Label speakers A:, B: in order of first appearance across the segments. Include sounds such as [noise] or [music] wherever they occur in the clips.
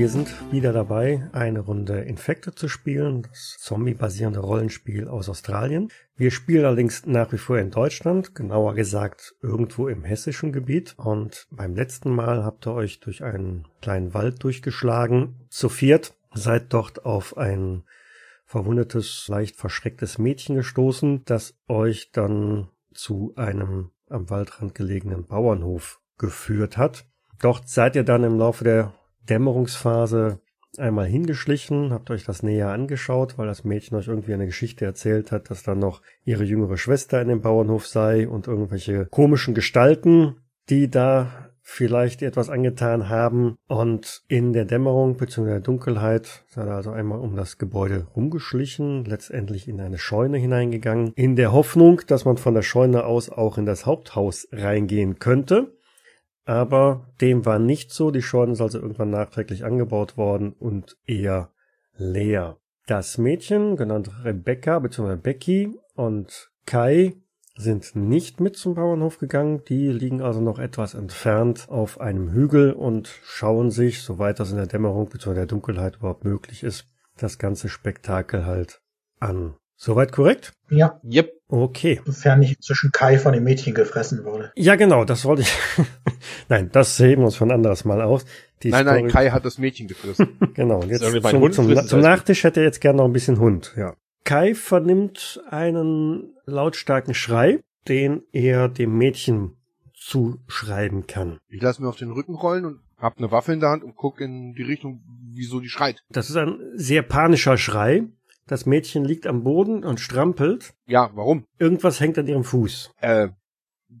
A: wir sind wieder dabei, eine Runde Infected zu spielen, das zombie-basierende Rollenspiel aus Australien. Wir spielen allerdings nach wie vor in Deutschland, genauer gesagt irgendwo im hessischen Gebiet. Und beim letzten Mal habt ihr euch durch einen kleinen Wald durchgeschlagen, zu viert, seid dort auf ein verwundetes, leicht verschrecktes Mädchen gestoßen, das euch dann zu einem am Waldrand gelegenen Bauernhof geführt hat. Dort seid ihr dann im Laufe der Dämmerungsphase einmal hingeschlichen, habt euch das näher angeschaut, weil das Mädchen euch irgendwie eine Geschichte erzählt hat, dass da noch ihre jüngere Schwester in dem Bauernhof sei und irgendwelche komischen Gestalten, die da vielleicht etwas angetan haben und in der Dämmerung bzw. der Dunkelheit seid ihr also einmal um das Gebäude rumgeschlichen, letztendlich in eine Scheune hineingegangen, in der Hoffnung, dass man von der Scheune aus auch in das Haupthaus reingehen könnte. Aber dem war nicht so. Die Scheune ist also irgendwann nachträglich angebaut worden und eher leer. Das Mädchen, genannt Rebecca bzw. Becky und Kai, sind nicht mit zum Bauernhof gegangen. Die liegen also noch etwas entfernt auf einem Hügel und schauen sich, soweit das in der Dämmerung bzw. der Dunkelheit überhaupt möglich ist, das ganze Spektakel halt an. Soweit korrekt?
B: Ja.
A: Yep. Okay.
B: Sofern nicht zwischen Kai von dem Mädchen gefressen wurde.
A: Ja, genau, das wollte ich. [laughs] nein, das heben wir uns von anderes Mal aus.
C: Die nein, Story... nein, Kai hat das Mädchen gefressen. [laughs]
A: genau, und jetzt zum, zum, zum Nachtisch hätte er jetzt gerne noch ein bisschen Hund, ja. Kai vernimmt einen lautstarken Schrei, den er dem Mädchen zuschreiben kann.
C: Ich lasse mir auf den Rücken rollen und hab eine Waffe in der Hand und guck in die Richtung, wieso die schreit.
A: Das ist ein sehr panischer Schrei. Das Mädchen liegt am Boden und strampelt.
C: Ja, warum?
A: Irgendwas hängt an ihrem Fuß.
C: Äh,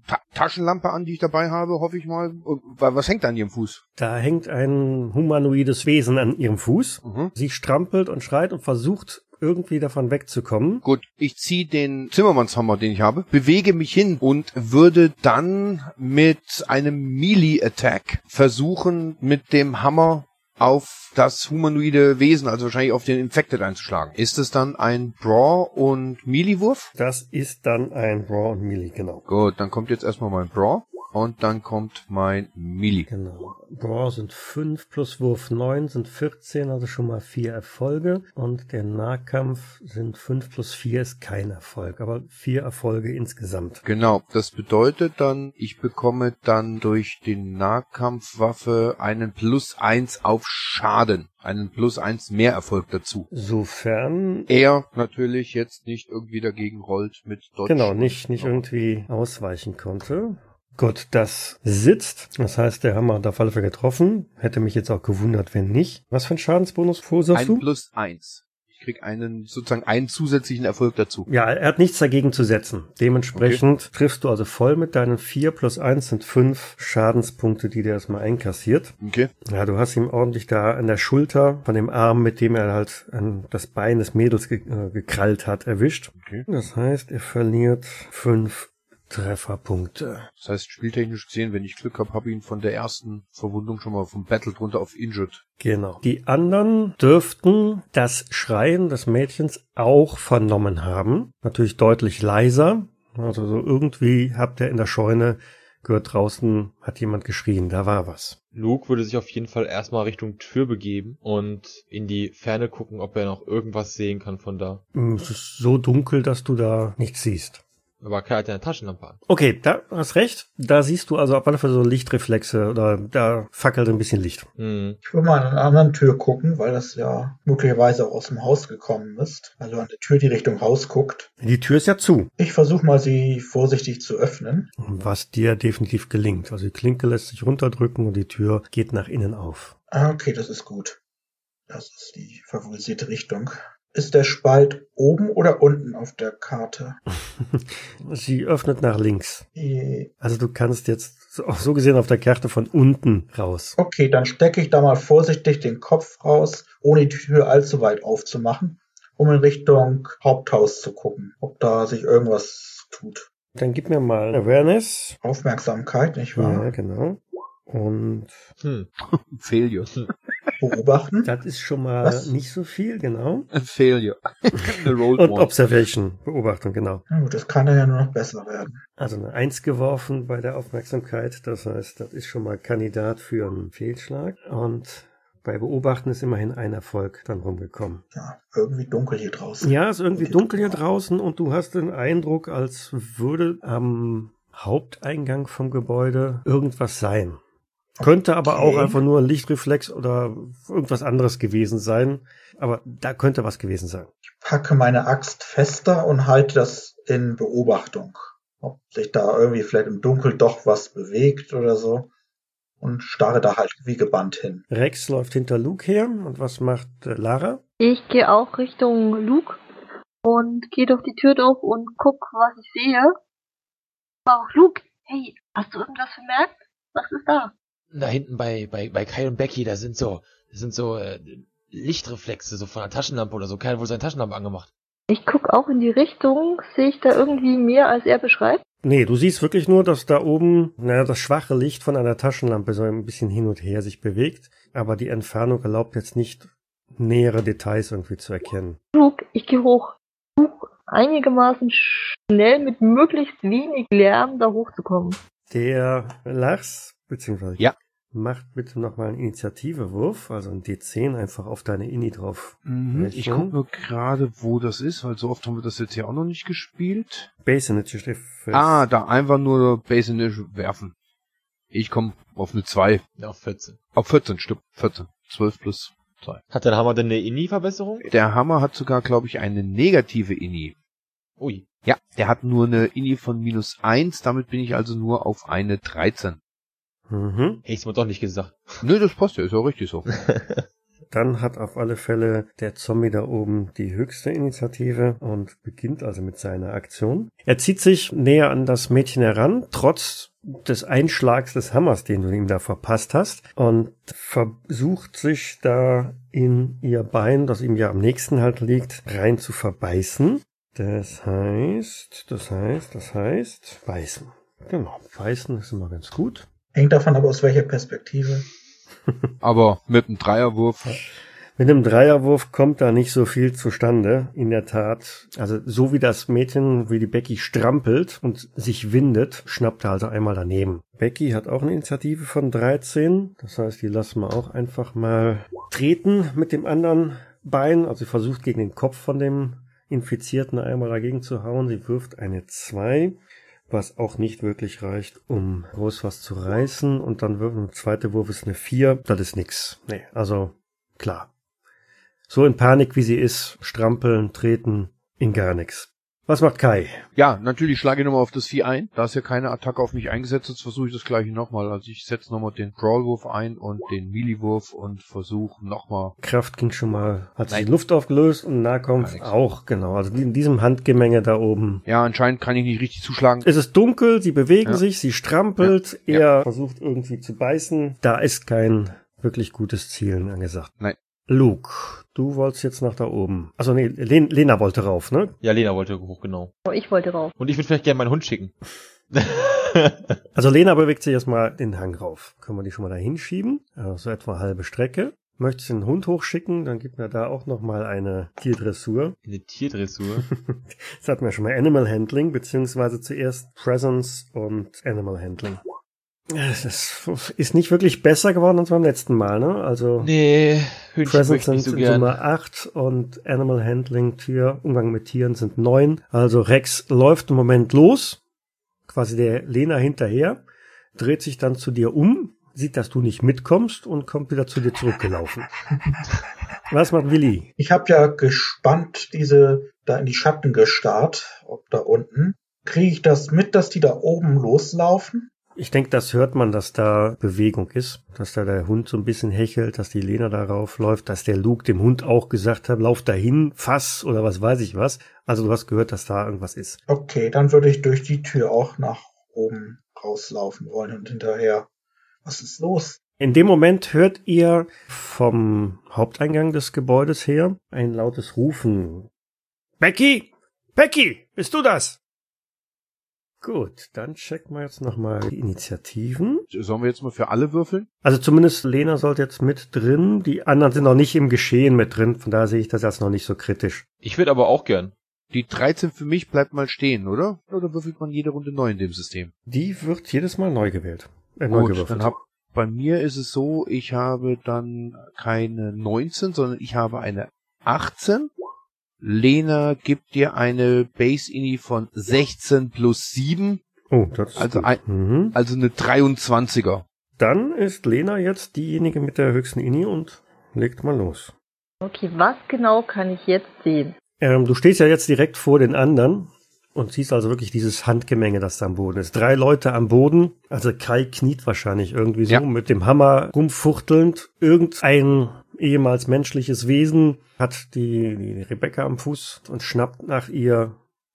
C: Ta Taschenlampe an, die ich dabei habe, hoffe ich mal. Was hängt an ihrem Fuß?
A: Da hängt ein humanoides Wesen an ihrem Fuß. Mhm. Sie strampelt und schreit und versucht irgendwie davon wegzukommen.
C: Gut, ich ziehe den Zimmermannshammer, den ich habe, bewege mich hin und würde dann mit einem Melee-Attack versuchen, mit dem Hammer auf das humanoide Wesen, also wahrscheinlich auf den Infected einzuschlagen. Ist es dann ein Brawl und Melee-Wurf?
A: Das ist dann ein Brawl und Melee, genau.
C: Gut, dann kommt jetzt erstmal mein Brawl. Und dann kommt mein Melee.
A: Genau. Brawl sind 5 plus Wurf 9 sind 14, also schon mal 4 Erfolge. Und der Nahkampf sind 5 plus 4 ist kein Erfolg, aber 4 Erfolge insgesamt.
C: Genau, das bedeutet dann, ich bekomme dann durch die Nahkampfwaffe einen plus 1 auf Schaden einen plus 1 mehr Erfolg dazu.
A: Sofern
C: er natürlich jetzt nicht irgendwie dagegen rollt mit
A: Dodge. Genau, nicht, nicht irgendwie ausweichen konnte. Gut, das sitzt. Das heißt, der Hammer hat auf alle Fälle getroffen. Hätte mich jetzt auch gewundert, wenn nicht. Was für ein Schadensbonus verursachst
C: du? Ein plus eins. Ich krieg einen, sozusagen einen zusätzlichen Erfolg dazu.
A: Ja, er hat nichts dagegen zu setzen. Dementsprechend okay. triffst du also voll mit deinen vier plus eins sind fünf Schadenspunkte, die der erstmal einkassiert.
C: Okay.
A: Ja, du hast ihm ordentlich da an der Schulter von dem Arm, mit dem er halt an das Bein des Mädels ge äh, gekrallt hat, erwischt. Okay. Das heißt, er verliert fünf Trefferpunkte.
C: Das heißt, spieltechnisch gesehen, wenn ich Glück habe, habe ich ihn von der ersten Verwundung schon mal vom Battle drunter auf Injured.
A: Genau. Die anderen dürften das Schreien des Mädchens auch vernommen haben. Natürlich deutlich leiser. Also so irgendwie habt ihr in der Scheune gehört draußen hat jemand geschrien, da war was.
D: Luke würde sich auf jeden Fall erstmal Richtung Tür begeben und in die Ferne gucken, ob er noch irgendwas sehen kann von da.
A: Es ist so dunkel, dass du da nichts siehst.
D: Aber hat ja eine Taschenlampe an.
A: Okay, da hast recht. Da siehst du also auf alle Fälle so Lichtreflexe oder da fackelt ein bisschen Licht.
B: Hm. Ich will mal an einer anderen Tür gucken, weil das ja möglicherweise auch aus dem Haus gekommen ist. Also an der Tür, die Richtung Haus guckt.
A: Die Tür ist ja zu.
B: Ich versuche mal, sie vorsichtig zu öffnen.
A: Was dir definitiv gelingt. Also die Klinke lässt sich runterdrücken und die Tür geht nach innen auf.
B: Ah, okay, das ist gut. Das ist die favorisierte Richtung. Ist der Spalt oben oder unten auf der Karte? [laughs]
A: Sie öffnet nach links. Also du kannst jetzt auch so gesehen auf der Karte von unten raus.
B: Okay, dann stecke ich da mal vorsichtig den Kopf raus, ohne die Tür allzu weit aufzumachen, um in Richtung Haupthaus zu gucken, ob da sich irgendwas tut.
A: Dann gib mir mal Awareness.
B: Aufmerksamkeit, nicht wahr?
A: Ja, genau. Und
C: hm. [laughs] Failure. [laughs]
B: Beobachten.
A: Das ist schon mal Was? nicht so viel, genau.
C: A failure. [laughs]
A: Und Observation, Beobachtung, genau.
B: Ja, gut, das kann dann ja nur noch besser werden.
A: Also eine Eins geworfen bei der Aufmerksamkeit, das heißt, das ist schon mal Kandidat für einen Fehlschlag. Und Bei Beobachten ist immerhin ein Erfolg dann rumgekommen.
B: Ja, irgendwie dunkel hier draußen.
A: Ja, ist irgendwie dunkel hier draußen und du hast den Eindruck, als würde am Haupteingang vom Gebäude irgendwas sein. Könnte aber auch
B: Okay.
A: einfach nur ein Lichtreflex oder irgendwas anderes gewesen sein. Aber da könnte was gewesen sein.
B: Packe meine Axt fester und halte das in Beobachtung. Ob sich da irgendwie vielleicht im Dunkel doch was bewegt oder so. Und starre da halt wie gebannt hin.
A: Rex läuft hinter Luke her und was macht äh, Lara?
E: Ich gehe auch Richtung Luke und gehe durch die Tür durch und guck, was ich sehe. Auch Luke, hey, hast du irgendwas bemerkt? Was ist da?
D: Da hinten bei, bei, bei Kai und Becky, da sind so, das sind so äh, Lichtreflexe, so von einer Taschenlampe oder so. Kai hat wohl seine Taschenlampe angemacht.
E: Ich guck auch in die Richtung. Sehe ich da irgendwie mehr, als er beschreibt?
A: Nee, du siehst wirklich nur, dass da oben, naja, das schwache Licht von einer Taschenlampe so ein bisschen hin und her sich bewegt, aber die Entfernung erlaubt jetzt nicht nähere Details irgendwie zu erkennen.
E: Luke, ich gehe hoch. Versuch einigermaßen schnell mit möglichst wenig Lärm da hochzukommen.
A: Der Lars, beziehungsweise
C: Ja.
A: macht bitte nochmal einen Initiativewurf, also ein D10 einfach auf deine Ini drauf.
C: Mhm, ich gucke nur gerade, wo das ist, weil so oft haben wir das jetzt hier auch noch nicht gespielt.
A: Base Initiative.
C: Ah, da einfach nur Base Initiative werfen. Ich komme auf eine 2.
D: Ja, auf 14.
C: Auf 14 Stück. 14. 12 plus 2.
D: Hat der Hammer denn eine INI-Verbesserung?
C: Der Hammer hat sogar, glaube ich, eine negative Ini.
D: Ui.
C: Ja, der hat nur eine Ini von minus 1, damit bin ich also nur auf eine 13.
A: Mhm.
D: Hätte ich's mir doch nicht gesagt.
C: Nö, das passt ja, ist ja richtig so. [laughs]
A: Dann hat auf alle Fälle der Zombie da oben die höchste Initiative und beginnt also mit seiner Aktion. Er zieht sich näher an das Mädchen heran, trotz des Einschlags des Hammers, den du ihm da verpasst hast, und versucht sich da in ihr Bein, das ihm ja am nächsten halt liegt, rein zu verbeißen. Das heißt, das heißt, das heißt, beißen. Genau, beißen ist immer ganz gut.
B: Hängt davon ab, aus welcher Perspektive. [laughs]
C: Aber mit einem Dreierwurf,
A: Mit einem Dreierwurf kommt da nicht so viel zustande, in der Tat. Also so wie das Mädchen, wie die Becky strampelt und sich windet, schnappt er also einmal daneben. Becky hat auch eine Initiative von 13, das heißt, die lassen wir auch einfach mal treten mit dem anderen Bein. Also sie versucht gegen den Kopf von dem Infizierten einmal dagegen zu hauen. Sie wirft eine 2 was auch nicht wirklich reicht, um groß was zu reißen. Und dann wirft ein zweiter Wurf ist eine 4. Das ist nix. Nee, also klar. So in Panik wie sie ist, strampeln, treten, in gar nix. Was macht Kai?
C: ja, natürlich schlage ich nochmal auf das Vieh ein. Da ist ja keine Attacke auf mich eingesetzt, jetzt versuche ich das gleiche nochmal. Also ich setze nochmal den Crawlwurf ein und den Melee-Wurf und versuche nochmal.
A: Kraft ging schon mal, hat sich
C: Nein.
A: die Luft aufgelöst und Nahkampf auch, genau. Also in diesem Handgemenge da oben.
C: Ja, anscheinend kann ich nicht richtig zuschlagen.
A: Es ist dunkel, sie bewegen
C: Ja.
A: sich, sie strampelt,
C: Ja.
A: er versucht irgendwie zu beißen. Da ist kein wirklich gutes Zielen angesagt.
C: Nein.
A: Luke, du wolltest jetzt nach da oben. Also nee, Len Lena wollte rauf, ne?
D: Ja, Lena wollte hoch, genau.
E: Oh, ich wollte rauf.
D: Und ich würde vielleicht gerne meinen Hund schicken. [laughs]
A: Also Lena bewegt sich erstmal den Hang rauf. Können wir die schon mal da hinschieben? Also so etwa halbe Strecke. Möchtest du den Hund hochschicken, dann gibt mir da auch nochmal eine Tierdressur.
D: Eine Tierdressur. [laughs]
A: Das hatten wir schon mal Animal Handling, beziehungsweise zuerst Presence und Animal Handling. Es ist, nicht wirklich besser geworden als beim letzten Mal, ne? Also
D: Nee, Hühnchen
A: sind
D: so.
A: Summe 8 und Animal Handling, Tier, Umgang mit Tieren sind 9. Also Rex läuft im Moment los, quasi der Lena hinterher, dreht sich dann zu dir um, sieht, dass du nicht mitkommst und kommt wieder zu dir zurückgelaufen. [laughs] Was macht Willi?
B: Ich habe ja gespannt diese da in die Schatten gestarrt, ob da unten. Kriege ich das mit, dass die da oben loslaufen?
A: Ich denke, das hört man, dass da Bewegung ist, dass da der Hund so ein bisschen hechelt, dass die Lena darauf läuft, dass der Luke dem Hund auch gesagt hat, lauf dahin, fass oder was weiß ich was. Also du hast gehört, dass da irgendwas ist.
B: Okay, dann würde ich durch die Tür auch nach oben rauslaufen wollen und hinterher. Was ist los?
A: In dem Moment hört ihr vom Haupteingang des Gebäudes her ein lautes Rufen. Becky! Becky! Bist du das? Gut, dann checken wir jetzt nochmal die Initiativen.
C: Sollen wir jetzt mal für alle würfeln?
A: Also zumindest Lena sollte jetzt mit drin. Die anderen sind noch nicht im Geschehen mit drin. Von daher sehe ich das jetzt noch nicht so kritisch.
D: Ich würde aber auch gern.
C: Die 13 für mich bleibt mal stehen, oder? Oder würfelt man jede Runde neu in dem System?
A: Die wird jedes Mal neu gewählt. Äh, neu
C: Gut,
A: gewürfelt.
C: dann hab, Bei mir ist es so, ich habe dann keine 19, sondern ich habe eine 18. Lena gibt dir eine Base-Ini von 16 plus 7,
A: Oh, das ist
C: Also
A: gut.
C: ein-
A: mhm.
C: also eine 23er.
A: Dann ist Lena jetzt diejenige mit der höchsten Ini und legt mal los.
E: Okay, was genau kann ich jetzt sehen?
A: Ähm, du stehst ja jetzt direkt vor den anderen und siehst also wirklich dieses Handgemenge, das da am Boden ist. Drei Leute am Boden, also Kai kniet wahrscheinlich irgendwie so
C: Ja.
A: mit dem Hammer rumfuchtelnd. Irgendein ehemals menschliches Wesen hat die, die Rebecca am Fuß und schnappt nach ihr.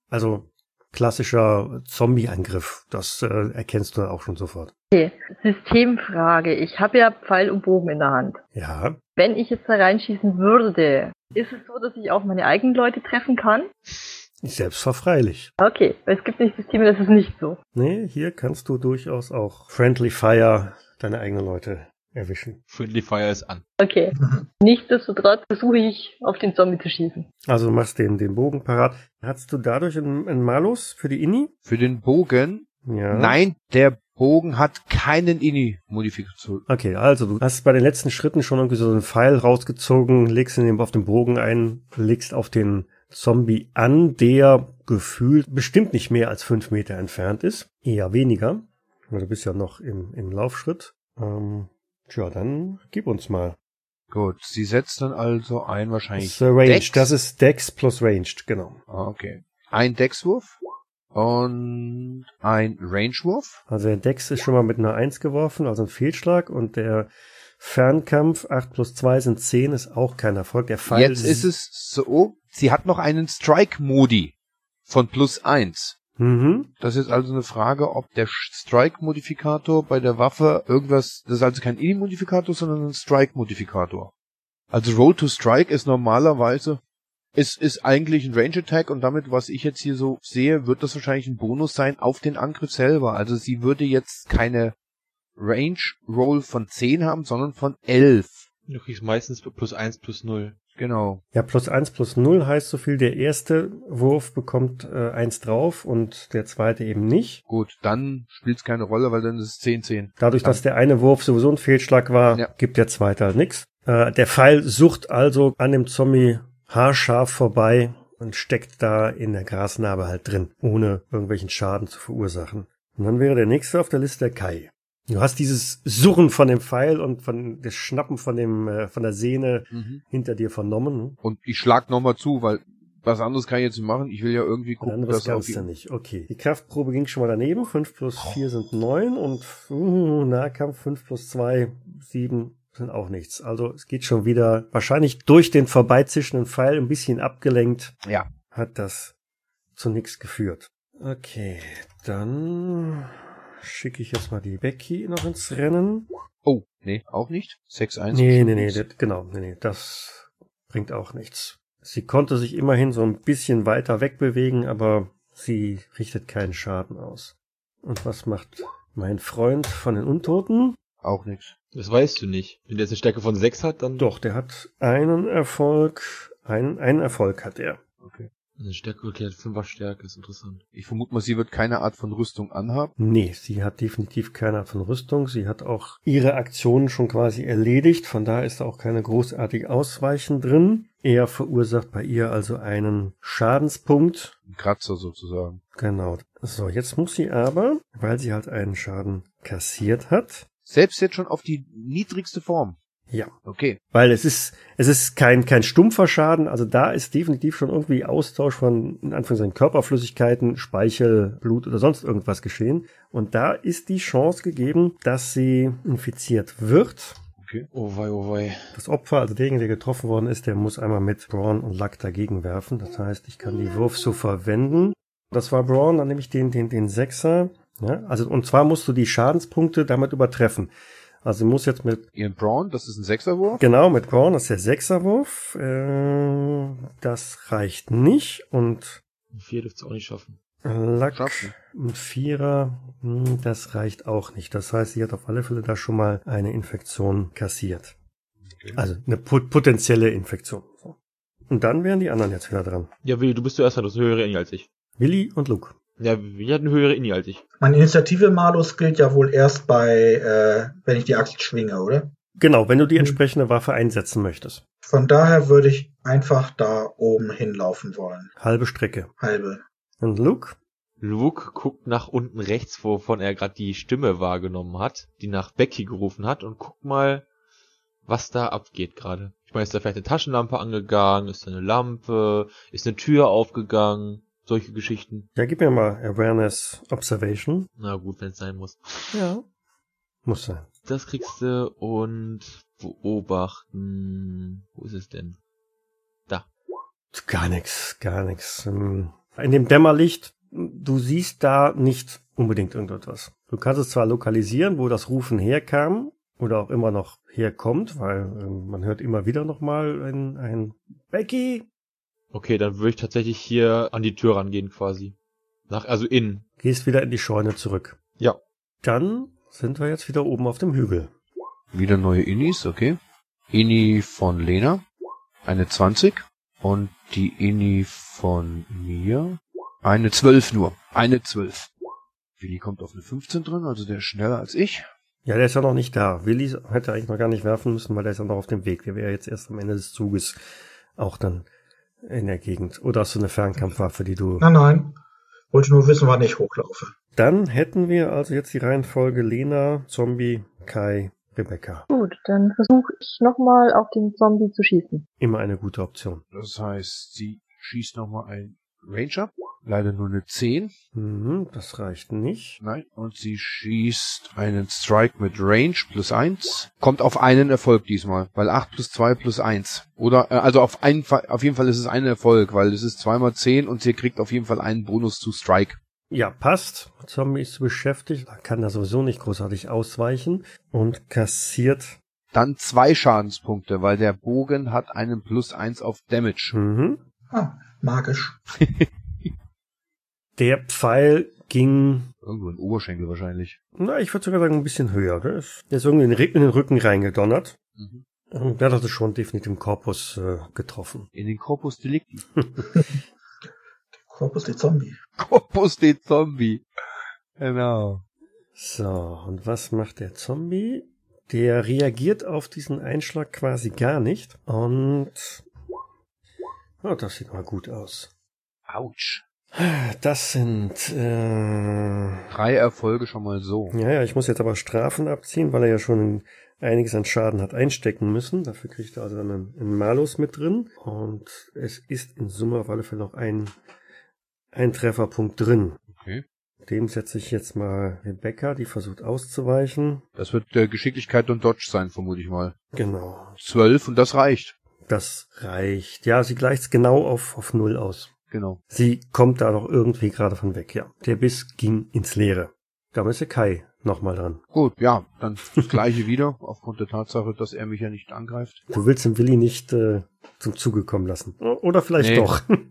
A: Also klassischer Zombie-Angriff. Das äh, erkennst du auch schon sofort.
E: Okay, Systemfrage. Ich habe ja Pfeil und Bogen in der Hand.
A: Ja,
E: Wenn ich jetzt da reinschießen würde, ist es so, dass ich auch meine eigenen Leute treffen kann?
A: selbstverfreilich.
E: Okay, es gibt nicht Systeme, das ist nicht so.
A: Nee, hier kannst du durchaus auch Friendly Fire deine eigenen Leute erwischen.
D: Friendly Fire ist an.
E: Okay. Nichtsdestotrotz versuche ich, auf den Zombie zu schießen.
A: Also du machst den, den Bogen parat. Hast du dadurch einen, einen Malus für die Inni?
C: Für den Bogen,
A: Ja.
C: nein, der Bogen hat keinen Ini-Modifikation.
A: Okay, also du hast bei den letzten Schritten schon irgendwie so einen Pfeil rausgezogen, legst ihn auf den Bogen ein, legst auf den Zombie an, der gefühlt bestimmt nicht mehr als fünf Meter entfernt ist. Eher weniger. Weil Du bist ja noch im, im Laufschritt. Ähm, tja, dann gib uns mal.
C: Gut, sie setzt dann also ein
A: Das
C: wahrscheinlich
A: ist äh, Ranged.
C: Dex.
A: Das ist Dex plus Ranged, genau.
C: Ah, Okay. Ein Dexwurf und ein Rangewurf.
A: Also der Dex ist schon mal mit einer 1 geworfen, also ein Fehlschlag. Und der Fernkampf 8 plus 2 sind 10, ist auch kein Erfolg. Der Pfeil
C: Jetzt ist es so, sie hat noch einen Strike-Modi von plus eins.
A: Mhm.
C: Das ist also eine Frage, ob der Strike-Modifikator bei der Waffe irgendwas, das ist also kein Ini-Modifikator, sondern ein Strike-Modifikator. Also Roll to Strike ist normalerweise, ist, ist eigentlich ein Range Attack und damit, was ich jetzt hier so sehe, wird das wahrscheinlich ein Bonus sein auf den Angriff selber. Also sie würde jetzt keine Range Roll von 10 haben, sondern von 11.
D: Du kriegst meistens plus eins plus null.
C: Genau.
A: Ja, plus 1 plus 0 heißt so viel, der erste Wurf bekommt äh, 1 drauf und der zweite eben nicht.
C: Gut, dann spielt es keine Rolle, weil dann ist es 10-10.
A: Dadurch, dass der eine Wurf sowieso ein Fehlschlag war,
C: Ja.
A: gibt der zweite halt nichts. Äh, der Pfeil sucht also an dem Zombie haarscharf vorbei und steckt da in der Grasnarbe halt drin, ohne irgendwelchen Schaden zu verursachen. Und dann wäre der nächste auf der Liste der Kai. Du hast dieses Surren von dem Pfeil und von das Schnappen von dem äh, von der Sehne hinter dir vernommen. ne?
C: Und ich schlag nochmal zu, weil was anderes kann ich jetzt nicht machen. Ich will ja irgendwie gucken,
A: anderes
C: dass
A: kannst du nicht. Okay. Die Kraftprobe ging schon mal daneben. 5 plus 4 sind 9 und uh, Nahkampf 5 plus 2, 7 sind auch nichts. Also es geht schon wieder wahrscheinlich durch den vorbeizischenden Pfeil ein bisschen abgelenkt.
C: Ja.
A: Hat das zu nichts geführt. Okay, dann schicke ich jetzt mal die Becky noch ins Rennen.
C: Oh, nee, auch nicht. 6-1.
A: Nee, nee, nee, das, genau, nee, nee, das bringt auch nichts. Sie konnte sich immerhin so ein bisschen weiter wegbewegen, aber sie richtet keinen Schaden aus. Und was macht mein Freund von den Untoten?
C: Auch nichts.
D: Das weißt du nicht. Wenn der jetzt eine Stärke von sechs hat, dann
A: Doch, der hat einen Erfolg, einen, einen Erfolg hat er.
C: Okay.
D: Eine Stärke, okay, hat fünfer Stärke, ist interessant.
C: Ich vermute mal, sie wird keine Art von Rüstung anhaben.
A: Nee, sie hat definitiv keine Art von Rüstung. Sie hat auch ihre Aktionen schon quasi erledigt. Von daher ist da auch keine großartig Ausweichen drin. Er verursacht bei ihr also einen Schadenspunkt.
C: Ein Kratzer sozusagen.
A: Genau. So, jetzt muss sie aber, weil sie halt einen Schaden kassiert hat.
C: Selbst jetzt schon auf die niedrigste Form.
A: Ja.
C: Okay.
A: Weil es ist, es ist kein, kein stumpfer Schaden. Also da ist definitiv schon irgendwie Austausch von, in Anführungszeichen, Körperflüssigkeiten, Speichel, Blut oder sonst irgendwas geschehen. Und da ist die Chance gegeben, dass sie infiziert wird.
C: Okay.
D: Oh wei, oh wei.
A: Das Opfer, also derjenige, der getroffen worden ist, der muss einmal mit Braun und Luck dagegen werfen. Das heißt, ich kann die Wurf so verwenden. Das war Braun, dann nehme ich den, den, den Sechser. Ja, also, und zwar musst du die Schadenspunkte damit übertreffen. Also du musst jetzt mit,
C: Ian Braun, das ist ein Sechserwurf.
A: genau, mit Braun, das ist der Sechserwurf. Äh, das reicht nicht. Und
D: Ein Vier dürft's auch nicht schaffen.
A: Luck,
C: Schaffen.
A: ein Vierer, hm, das reicht auch nicht. Das heißt, sie hat auf alle Fälle da schon mal eine Infektion kassiert. Also eine pot potenzielle Infektion. Und dann wären die anderen jetzt wieder dran.
D: Ja, Willi, du bist zuerst du hast eine höhere Energie als ich.
A: Willi und Luke.
D: Ja, wir hatten höhere Inni als ich.
B: Mein Initiative-Malus gilt ja wohl erst bei, äh, wenn ich die Axt schwinge, oder?
A: Genau, wenn du die entsprechende Waffe einsetzen möchtest.
B: Von daher würde ich einfach da oben hinlaufen wollen.
A: Halbe Strecke.
B: Halbe.
A: Und Luke?
D: Luke guckt nach unten rechts, wovon er gerade die Stimme wahrgenommen hat, die nach Becky gerufen hat, und guckt mal, was da abgeht gerade. Ich meine, ist da vielleicht eine Taschenlampe angegangen, ist da eine Lampe, ist eine Tür aufgegangen, solche Geschichten.
A: Ja, gib mir mal Awareness Observation.
D: Na gut, wenn es sein muss.
A: Ja. Muss sein.
D: Das kriegst du und beobachten. Wo ist es denn? Da.
A: Gar nix, gar nix. In dem Dämmerlicht, du siehst da nicht unbedingt irgendetwas. Du kannst es zwar lokalisieren, wo das Rufen herkam oder auch immer noch herkommt, weil äh, man hört immer wieder nochmal ein, ein Becky.
D: Okay, dann würde ich tatsächlich hier an die Tür rangehen quasi. Nach, also innen.
A: Gehst wieder in die Scheune zurück.
D: Ja.
A: Dann sind wir jetzt wieder oben auf dem Hügel.
C: Wieder neue Innis, okay. Inni von Lena, eine 20. Und die Inni von mir, eine 12 nur. Eine 12. Willi kommt auf eine 15 drin, also der ist schneller als ich.
A: Ja, der ist ja noch nicht da. Willi hätte eigentlich noch gar nicht werfen müssen, weil der ist ja noch auf dem Weg. Der wäre jetzt erst am Ende des Zuges auch dann in der Gegend. Oder hast du eine Fernkampfwaffe, die du...
B: Nein, nein. Wollte nur wissen, wann ich hochlaufe.
A: Dann hätten wir also jetzt die Reihenfolge Lena, Zombie, Kai, Rebecca.
E: Gut, dann versuche ich nochmal auf den Zombie zu schießen.
A: Immer eine gute Option.
C: Das heißt, sie schießt nochmal ein Ranger. Leider nur eine 10.
A: Mhm, das reicht nicht.
C: Nein. Und sie schießt einen Strike mit Range plus 1. Kommt auf einen Erfolg diesmal, weil 8 plus 2 plus 1. Oder, äh, also auf, einen Fall, auf jeden Fall ist es ein Erfolg, weil es ist zweimal 10 und sie kriegt auf jeden Fall einen Bonus zu Strike.
A: Ja, passt. Zombie ist beschäftigt, kann da sowieso nicht großartig ausweichen und kassiert.
C: Dann zwei Schadenspunkte, weil der Bogen hat einen plus 1 auf Damage.
A: Mhm.
B: Ah, magisch. [laughs]
A: Der Pfeil ging,
C: Irgendwo in den Oberschenkel wahrscheinlich.
A: na, ich würde sogar sagen, ein bisschen höher. Der ist, der ist irgendwie in den Ri- in den Rücken reingedonnert.
C: Mhm.
A: Und Der hat also schon definitiv im Korpus äh, getroffen.
C: In den Corpus Delicti.
B: Corpus [laughs] de Zombie.
C: Corpus de Zombie. Genau.
A: So, und was macht der Zombie? Der reagiert auf diesen Einschlag quasi gar nicht. Und oh, das sieht mal gut aus.
C: Autsch.
A: Das sind äh,
C: Drei Erfolge schon mal so.
A: ja, ja, ich muss jetzt aber Strafen abziehen, weil er ja schon einiges an Schaden hat einstecken müssen. Dafür kriegt er also dann einen, einen Malus mit drin. Und es ist in Summe auf alle Fälle noch ein, ein Trefferpunkt drin.
C: Okay.
A: Dem setze ich jetzt mal Rebecca, die versucht auszuweichen.
C: Das wird äh, Geschicklichkeit und Dodge sein, vermute ich mal.
A: Genau.
C: Zwölf und das reicht.
A: Das reicht. Ja, sie gleicht genau auf, auf Null aus.
C: Genau.
A: Sie kommt da noch irgendwie gerade von weg, ja. Der Biss ging ins Leere. Da der Kai nochmal dran.
C: Gut, ja, dann das gleiche [laughs] wieder, aufgrund der Tatsache, dass er mich ja nicht angreift.
A: Du willst den Willi nicht äh, zum Zuge kommen lassen. Oder vielleicht
C: Nee.
A: doch. [laughs] Wenn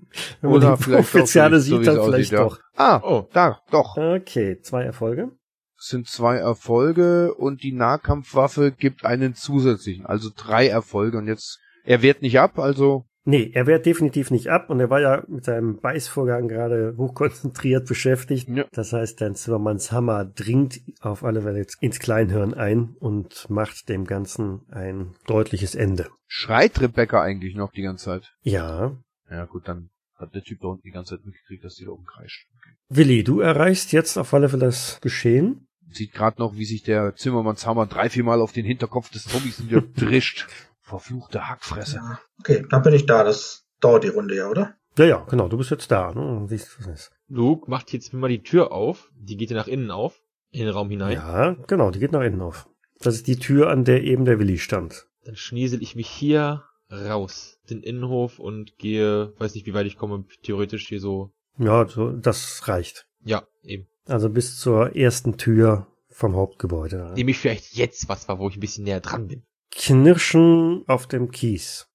A: man
C: Oder
A: die
C: vielleicht so wie
A: sieht,
C: es
A: dann
C: aussieht,
A: vielleicht
C: ja.
A: doch.
C: Ah,
D: Oh.
C: da, doch.
A: Okay, zwei Erfolge.
C: Es sind zwei Erfolge und die Nahkampfwaffe gibt einen zusätzlichen, also drei Erfolge und jetzt, er wehrt nicht ab, also
A: Nee, er wehrt definitiv nicht ab und er war ja mit seinem Beißvorgang gerade hochkonzentriert beschäftigt.
C: Ja.
A: Das heißt, dein Zimmermanns Hammer dringt auf alle Fälle ins Kleinhirn ein und macht dem Ganzen ein deutliches Ende.
C: schreit Rebecca eigentlich noch die ganze Zeit.
A: Ja.
C: Ja gut, dann hat der Typ da unten die ganze Zeit mitgekriegt, dass die da oben kreischt. Okay.
A: Willi, du erreichst jetzt auf alle Fälle das Geschehen.
C: Sieht gerade noch, wie sich der Zimmermannshammer drei, vier Mal auf den Hinterkopf des Zombies [laughs] niederdrischt. Verfluchte Hackfresse.
B: Ja. Okay, dann bin ich da. Das dauert die Runde ja, oder?
A: Ja, ja, genau, du bist jetzt da. Ne? Siehst, was ist.
D: Luke macht jetzt mal die Tür auf. Die geht ja nach innen auf. In den Raum hinein.
A: Ja, genau, die geht nach innen auf. Das ist die Tür, an der eben der Willi stand.
D: Dann schniesel ich mich hier raus. Den Innenhof und gehe, weiß nicht, wie weit ich komme, theoretisch hier so.
A: Ja, so, das reicht.
D: Ja, eben.
A: Also bis zur ersten Tür vom Hauptgebäude.
D: Nehme ich vielleicht jetzt was war, wo ich ein bisschen näher dran bin.
A: Knirschen auf dem Kies.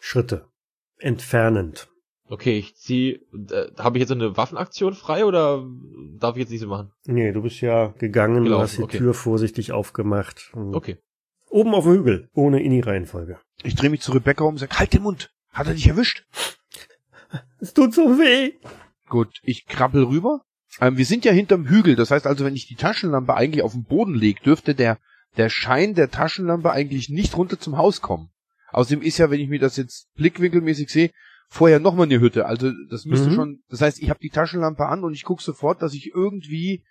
A: Schritte. Entfernend.
D: Okay, ich zieh. Äh, Habe ich jetzt so eine Waffenaktion frei oder darf ich jetzt nicht so machen?
A: Nee, du bist ja gegangen, du
D: Gelaufen,
A: hast die
D: okay.
A: Tür vorsichtig aufgemacht. Und
D: Okay.
A: Oben auf dem Hügel, ohne in die Reihenfolge.
C: Ich drehe mich zu Rebecca um und sage, halt den Mund. Hat er dich erwischt?
A: Es tut so weh.
C: Gut, ich krabbel rüber, Ähm, wir sind ja hinterm Hügel, das heißt also, wenn ich die Taschenlampe eigentlich auf den Boden lege, dürfte der, der Schein der Taschenlampe eigentlich nicht runter zum Haus kommen. Außerdem ist ja, wenn ich mir das jetzt blickwinkelmäßig sehe, vorher nochmal eine Hütte. Also das müsste
A: Mhm.
C: schon, das heißt, ich habe die Taschenlampe an und ich gucke sofort, dass ich irgendwie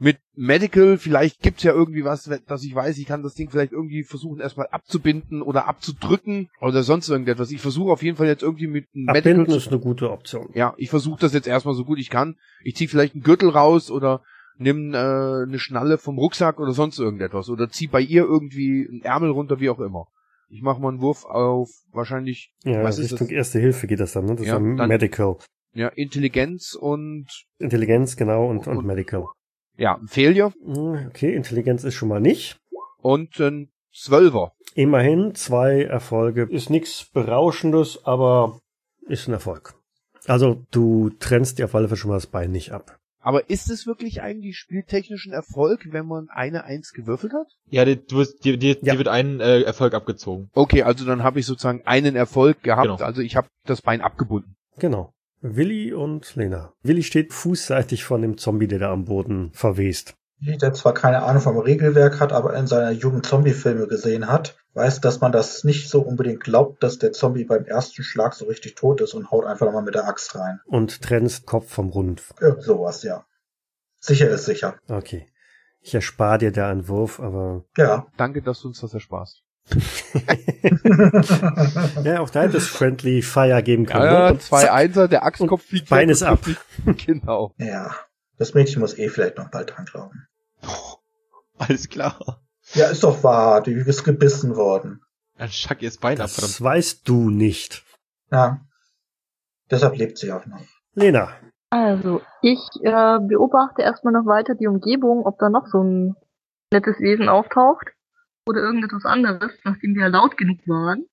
C: mit Medical, vielleicht gibt's ja irgendwie was, dass ich weiß, ich kann das Ding vielleicht irgendwie versuchen, erstmal abzubinden oder abzudrücken oder sonst irgendetwas. Ich versuche auf jeden Fall jetzt irgendwie mit einem Medical
A: Abbinden ist eine gute Option.
C: ja, ich versuche das jetzt erstmal so gut ich kann. Ich ziehe vielleicht einen Gürtel raus oder nimm äh, eine Schnalle vom Rucksack oder sonst irgendetwas oder zieh bei ihr irgendwie einen Ärmel runter, wie auch immer. Ich mache mal einen Wurf auf wahrscheinlich
A: Ja,
C: Was ist
A: Richtung
C: das?
A: Erste Hilfe geht das dann, ne? Das
C: Ja,
A: ist ja
C: dann-
A: Medical.
C: ja Intelligenz und
A: Intelligenz, genau, und, und
C: Und-
A: Medical.
C: ja ein Failure
A: Hm, Okay, Intelligenz ist schon mal nicht.
C: und ein Zwölfer.
A: Immerhin zwei Erfolge. Ist nichts Berauschendes, aber ist ein Erfolg. Also du trennst dir auf alle Fälle schon mal das Bein nicht ab.
C: Aber ist es wirklich eigentlich spieltechnischen Erfolg, wenn man eine Eins gewürfelt hat?
D: Ja, wirst, dir, dir,
A: Ja.
D: wird ein äh, Erfolg abgezogen.
C: Okay, also dann habe ich sozusagen einen Erfolg gehabt.
D: Genau.
C: Also ich habe das Bein abgebunden.
A: Genau. Willi und Lena. Willi steht fußseitig von dem Zombie, der da am Boden verwest.
B: Der zwar keine Ahnung vom Regelwerk hat, aber in seiner Jugend Zombie-Filme gesehen hat, weiß, dass man das nicht so unbedingt glaubt, dass der Zombie beim ersten Schlag so richtig tot ist und haut einfach nochmal mit der Axt rein.
A: Und trennst Kopf vom Rumpf.
B: Ja, sowas, ja. Sicher ist sicher.
A: Okay. Ich erspare dir da einen Wurf, aber
B: Ja.
C: Danke, dass du uns das ersparst. [laughs] [laughs]
A: ja, auch da hätte es Friendly Fire geben können.
C: Ja, ja,
A: ne? Und
C: zwei Einser, der Achsenkopf fliegt
A: Bein ist ab. [laughs]
C: genau.
B: ja. Das Mädchen muss eh vielleicht noch bald dran glauben.
D: Alles klar.
B: Ja, ist doch wahr. Die ist gebissen worden.
D: Dann schack ihr das Bein ab, verdammt.
A: Das weißt du nicht.
B: Ja. Deshalb lebt sie auch noch.
A: Lena.
E: Also, ich äh, beobachte erstmal noch weiter die Umgebung, ob da noch so ein nettes Wesen auftaucht. Oder irgendetwas anderes, nachdem wir laut genug waren.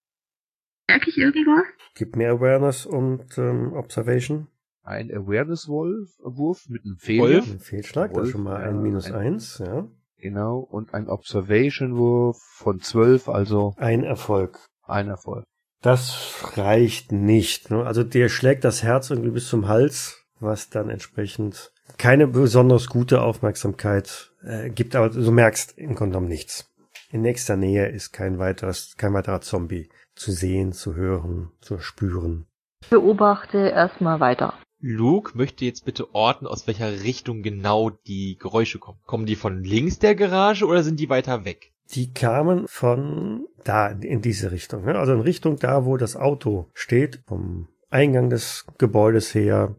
E: Merke ich irgendwas?
A: Gib mir Awareness und ähm, Observation.
C: Ein Awareness-Wurf mit einem Fehler.
D: Wolf?
A: Ein Fehlschlag, da
C: Wolf,
A: schon mal ein minus
C: ein-
A: eins, ja.
C: Genau. Und ein Observation-Wurf von 12, also
A: Ein Erfolg.
C: ein Erfolg.
A: Das reicht nicht. Ne? Also dir schlägt das Herz irgendwie bis zum Hals, was dann entsprechend keine besonders gute Aufmerksamkeit äh, gibt, aber du merkst im Grunde genommen nichts. In nächster Nähe ist kein weiteres, kein weiterer Zombie zu sehen, zu hören, zu spüren.
E: Beobachte erstmal weiter.
D: Luke möchte jetzt bitte orten, aus welcher Richtung genau die Geräusche kommen. Kommen die von links der Garage oder sind die weiter weg?
A: Die kamen von da in- diese Richtung, ne? also in Richtung da, wo das Auto steht, vom Eingang des Gebäudes her,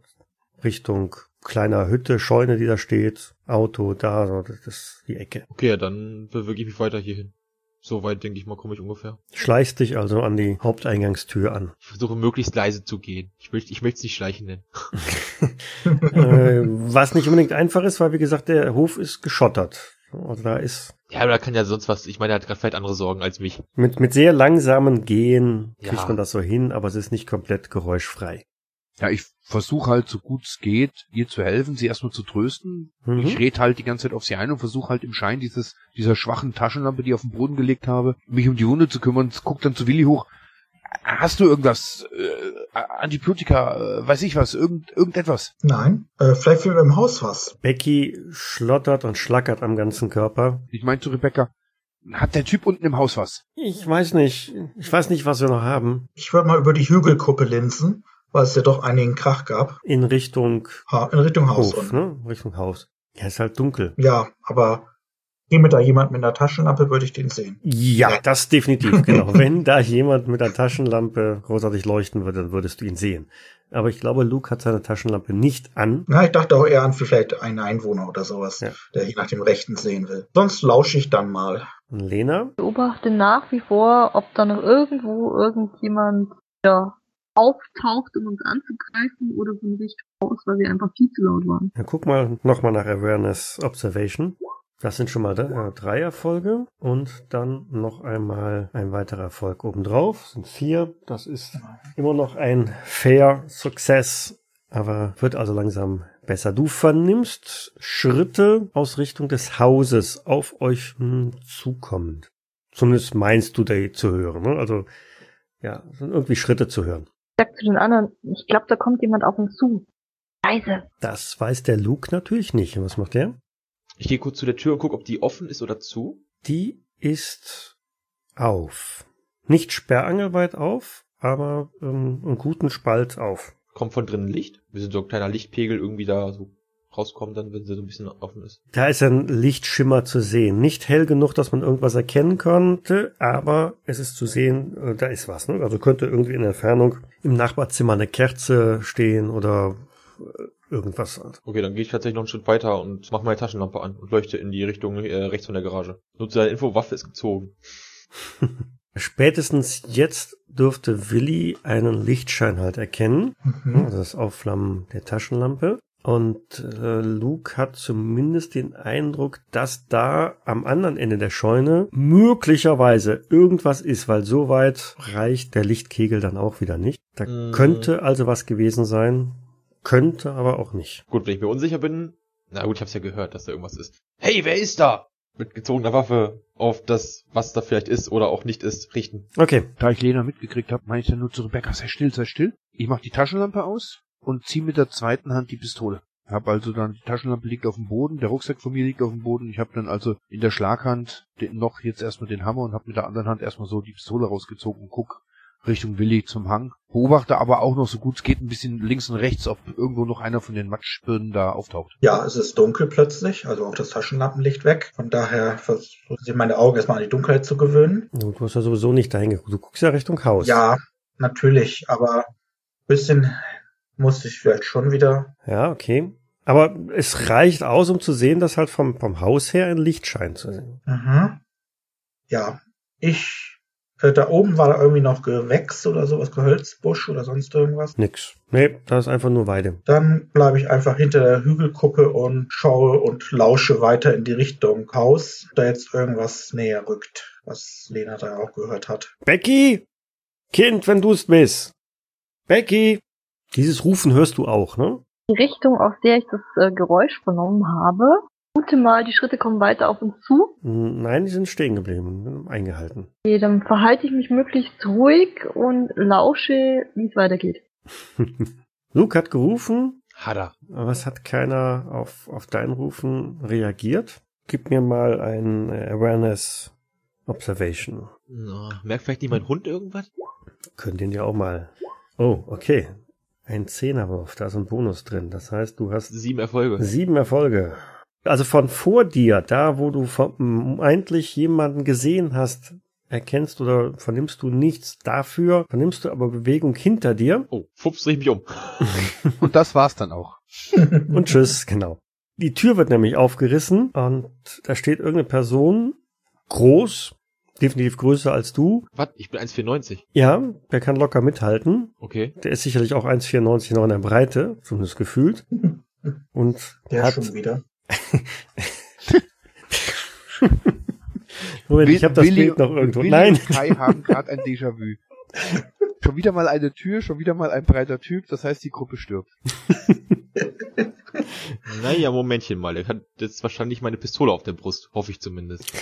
A: Richtung kleiner Hütte, Scheune, die da steht, Auto da, so, das ist die Ecke.
D: Okay, ja, dann bewege ich mich weiter hierhin. So weit, denke ich mal, komme ich ungefähr.
A: Schleichst dich also an die Haupteingangstür an.
D: Ich versuche möglichst leise zu gehen. Ich möchte ich möchte es nicht schleichen nennen. [laughs]
A: äh, was nicht unbedingt einfach ist, weil wie gesagt, der Hof ist geschottert. Also da ist
D: Ja, aber da kann ja sonst was. Ich meine, er hat gerade vielleicht andere Sorgen als mich.
A: mit, mit sehr langsamen Gehen kriegt
D: Ja.
A: man das so hin, aber es ist nicht komplett geräuschfrei.
C: Ja, ich versuche halt so gut es geht, ihr zu helfen, sie erstmal zu trösten.
A: Mhm.
C: Ich rede halt die ganze Zeit auf sie ein und versuche halt im Schein dieses, dieser schwachen Taschenlampe, die ich auf den Boden gelegt habe, mich um die Wunde zu kümmern. Guck dann zu Willi hoch. Hast du irgendwas? Äh, Antibiotika, äh, weiß ich was, irgend, irgendetwas?
B: Nein. Äh, vielleicht finden wir im Haus was.
A: Becky schlottert und schlackert am ganzen Körper.
C: Ich meine zu Rebecca, hat der Typ unten im Haus was?
A: Ich weiß nicht. Ich weiß nicht, was wir noch haben.
B: Ich würde mal über die Hügelkuppe linsen, weil es ja doch einigen Krach gab.
A: In Richtung
B: Ha in Richtung Haus.
A: Hof, ne? Richtung Haus. Ja, ist halt dunkel.
B: Ja, aber käme da jemand mit einer Taschenlampe, würde ich den sehen.
A: Ja, das definitiv, genau. [laughs] Wenn da jemand mit einer Taschenlampe großartig leuchten würde, dann würdest du ihn sehen. Aber ich glaube, Luke hat seine Taschenlampe nicht an.
B: Na, ich dachte auch eher an vielleicht einen Einwohner oder sowas,
A: Ja.
B: der hier nach dem Rechten sehen will. Sonst lausche ich dann mal.
A: Lena?
E: Beobachte nach wie vor, ob da noch irgendwo irgendjemand ja, auftaucht, um uns anzugreifen oder von Richtung aus, weil wir einfach viel zu laut waren.
A: Ja, guck mal nochmal nach Awareness Observation. Das sind schon mal äh, drei Erfolge und dann noch einmal ein weiterer Erfolg obendrauf. Das sind vier. Das ist immer noch ein Fair Success, aber wird also langsam besser. Du vernimmst Schritte aus Richtung des Hauses auf euch zukommend. Zumindest meinst du da zu hören. Ne? Also ja, sind irgendwie Schritte zu hören.
E: Ich sag zu den anderen, ich glaube, da kommt jemand auf uns zu. Scheiße.
A: Das weiß der Luke natürlich nicht. Und was macht der?
D: Ich gehe kurz zu der Tür und gucke, ob die offen ist oder zu.
A: Die ist auf. Nicht sperrangelweit auf, aber ähm, einen guten Spalt auf.
D: Kommt von drinnen Licht. Wir sind so ein kleiner Lichtpegel irgendwie da so rauskommt, dann, wenn sie so ein bisschen offen ist.
A: Da ist ein Lichtschimmer zu sehen. Nicht hell genug, dass man irgendwas erkennen könnte, aber es ist zu sehen, äh, da ist was. Ne? Also könnte irgendwie in der Entfernung im Nachbarzimmer eine Kerze stehen oder äh, irgendwas.
D: Okay, dann gehe ich tatsächlich noch einen Schritt weiter und mache meine Taschenlampe an und leuchte in die Richtung äh, rechts von der Garage. Nutze deine Info, Waffe ist gezogen. [laughs]
A: Spätestens jetzt dürfte Willi einen Lichtschein halt erkennen.
B: Mhm.
A: Also das Aufflammen der Taschenlampe. Und äh, Luke hat zumindest den Eindruck, dass da am anderen Ende der Scheune möglicherweise irgendwas ist, weil so weit reicht der Lichtkegel dann auch wieder nicht. Da
D: Mm.
A: könnte also was gewesen sein, könnte aber auch nicht.
D: Gut, wenn ich mir unsicher bin, na gut, ich hab's ja gehört, dass da irgendwas ist. Hey, wer ist da? Mit gezogener Waffe auf das, was da vielleicht ist oder auch nicht ist, richten.
A: Okay,
C: Da ich Lena mitgekriegt habe, meine ich dann nur zu Rebecca, sei still, sei still. Ich mach die Taschenlampe aus und zieh mit der zweiten Hand die Pistole. Hab also dann, die Taschenlampe liegt auf dem Boden, der Rucksack von mir liegt auf dem Boden. Ich habe dann also in der Schlaghand den, noch jetzt erstmal den Hammer und habe mit der anderen Hand erstmal so die Pistole rausgezogen und guck Richtung Willi zum Hang. Beobachte aber auch noch so gut es geht ein bisschen links und rechts, ob irgendwo noch einer von den Matschbirnen da auftaucht.
B: Ja, es ist dunkel plötzlich, also auch das Taschenlampenlicht weg. Von daher versuchen sich meine Augen erstmal an die Dunkelheit zu gewöhnen.
A: du hast ja sowieso nicht dahin geguckt. Du guckst ja Richtung Haus.
B: Ja, natürlich, aber ein bisschen musste ich vielleicht schon wieder.
A: Ja, okay. Aber es reicht aus, um zu sehen, dass halt vom, vom Haus her ein Lichtschein zu sehen.
B: Mhm. Ja, ich. äh, Da oben war da irgendwie noch Gewächs oder sowas, Gehölzbusch oder sonst irgendwas.
A: Nix. Nee, da ist einfach nur Weide.
B: Dann bleibe ich einfach hinter der Hügelkuppe und schaue und lausche weiter in die Richtung Haus, da jetzt irgendwas näher rückt, was Lena da auch gehört hat.
A: Becky! Kind, wenn du's bist! Becky! Dieses Rufen hörst du auch, ne?
E: Die Richtung, aus der ich das äh, Geräusch vernommen habe. Gute mal, die Schritte kommen weiter auf uns zu.
A: Hm, Nein, die sind stehen geblieben, eingehalten.
E: Okay, dann verhalte ich mich möglichst ruhig und lausche, wie es weitergeht. [laughs]
A: Luke hat gerufen,
D: Hat er.
A: aber es hat keiner auf, auf dein Rufen reagiert. Gib mir mal ein Awareness Observation.
D: Na, merkt vielleicht nicht mein Hund irgendwas?
A: Könnt ihn ja auch mal. Oh, okay. Ein Zehnerwurf, da ist ein Bonus drin. Das heißt, du hast
D: Sieben Erfolge.
A: Sieben Erfolge. Also von vor dir, da wo du vermeintlich jemanden gesehen hast, erkennst oder vernimmst du nichts dafür, vernimmst du aber Bewegung hinter dir
D: Oh, fups, dreh ich mich um. [laughs]
C: Und das war's dann auch.
A: und tschüss, genau. Die Tür wird nämlich aufgerissen und da steht irgendeine Person, groß, definitiv größer als du.
D: Was? Ich bin 1,94.
A: Ja, der kann locker mithalten.
D: Okay.
A: Der ist sicherlich auch 1,94 noch in der Breite, zumindest gefühlt. [laughs] Und
B: Der
A: hat,
B: schon wieder. [laughs]
A: Moment, ich habe das
C: Willi-
A: Bild noch irgendwo.
C: Willi
A: Nein,
C: und Kai haben gerade ein Déjà-vu. [laughs] Schon wieder mal eine Tür, schon wieder mal ein breiter Typ, das heißt, die Gruppe stirbt. [laughs]
D: Naja, Momentchen mal. Er hat jetzt wahrscheinlich meine Pistole auf der Brust. Hoffe ich zumindest.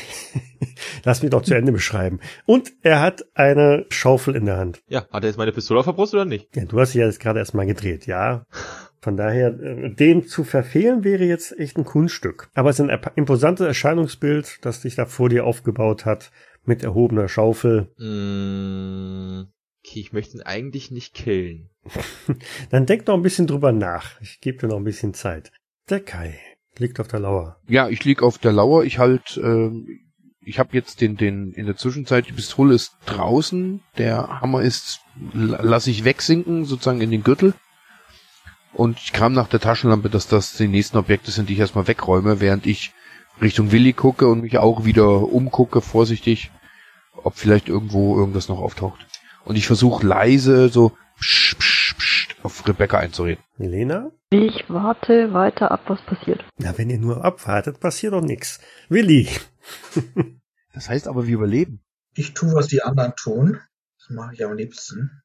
D: [laughs]
A: Lass mich doch zu Ende beschreiben. Und er hat eine Schaufel in der Hand.
D: Ja, hat er jetzt meine Pistole auf der Brust oder nicht?
A: Ja, du hast sie ja jetzt gerade erst mal gedreht, ja. Von daher, äh, den zu verfehlen wäre jetzt echt ein Kunststück. Aber es ist ein imposantes Erscheinungsbild, das sich da vor dir aufgebaut hat, mit erhobener Schaufel.
D: Mm, okay, ich möchte ihn eigentlich nicht killen. [laughs]
A: Dann denk noch ein bisschen drüber nach. Ich gebe dir noch ein bisschen Zeit. Der Kai liegt auf der Lauer.
C: Ja, ich lieg auf der Lauer, ich halt, ähm, ich habe jetzt den, den, in der Zwischenzeit, die Pistole ist draußen, der Hammer ist, la- lass ich wegsinken, sozusagen in den Gürtel. Und ich kam nach der Taschenlampe, dass das die nächsten Objekte sind, die ich erstmal wegräume, während ich Richtung Willi gucke und mich auch wieder umgucke, vorsichtig, ob vielleicht irgendwo irgendwas noch auftaucht. Und ich versuche leise so psch, psch, psch, auf Rebecca einzureden.
A: Milena?
E: Ich warte weiter ab, was passiert.
A: Na, wenn ihr nur abwartet, passiert doch nix. Willi. [laughs]
C: Das heißt aber, wir überleben.
B: Ich tue, was die anderen tun. Das mache ich am liebsten.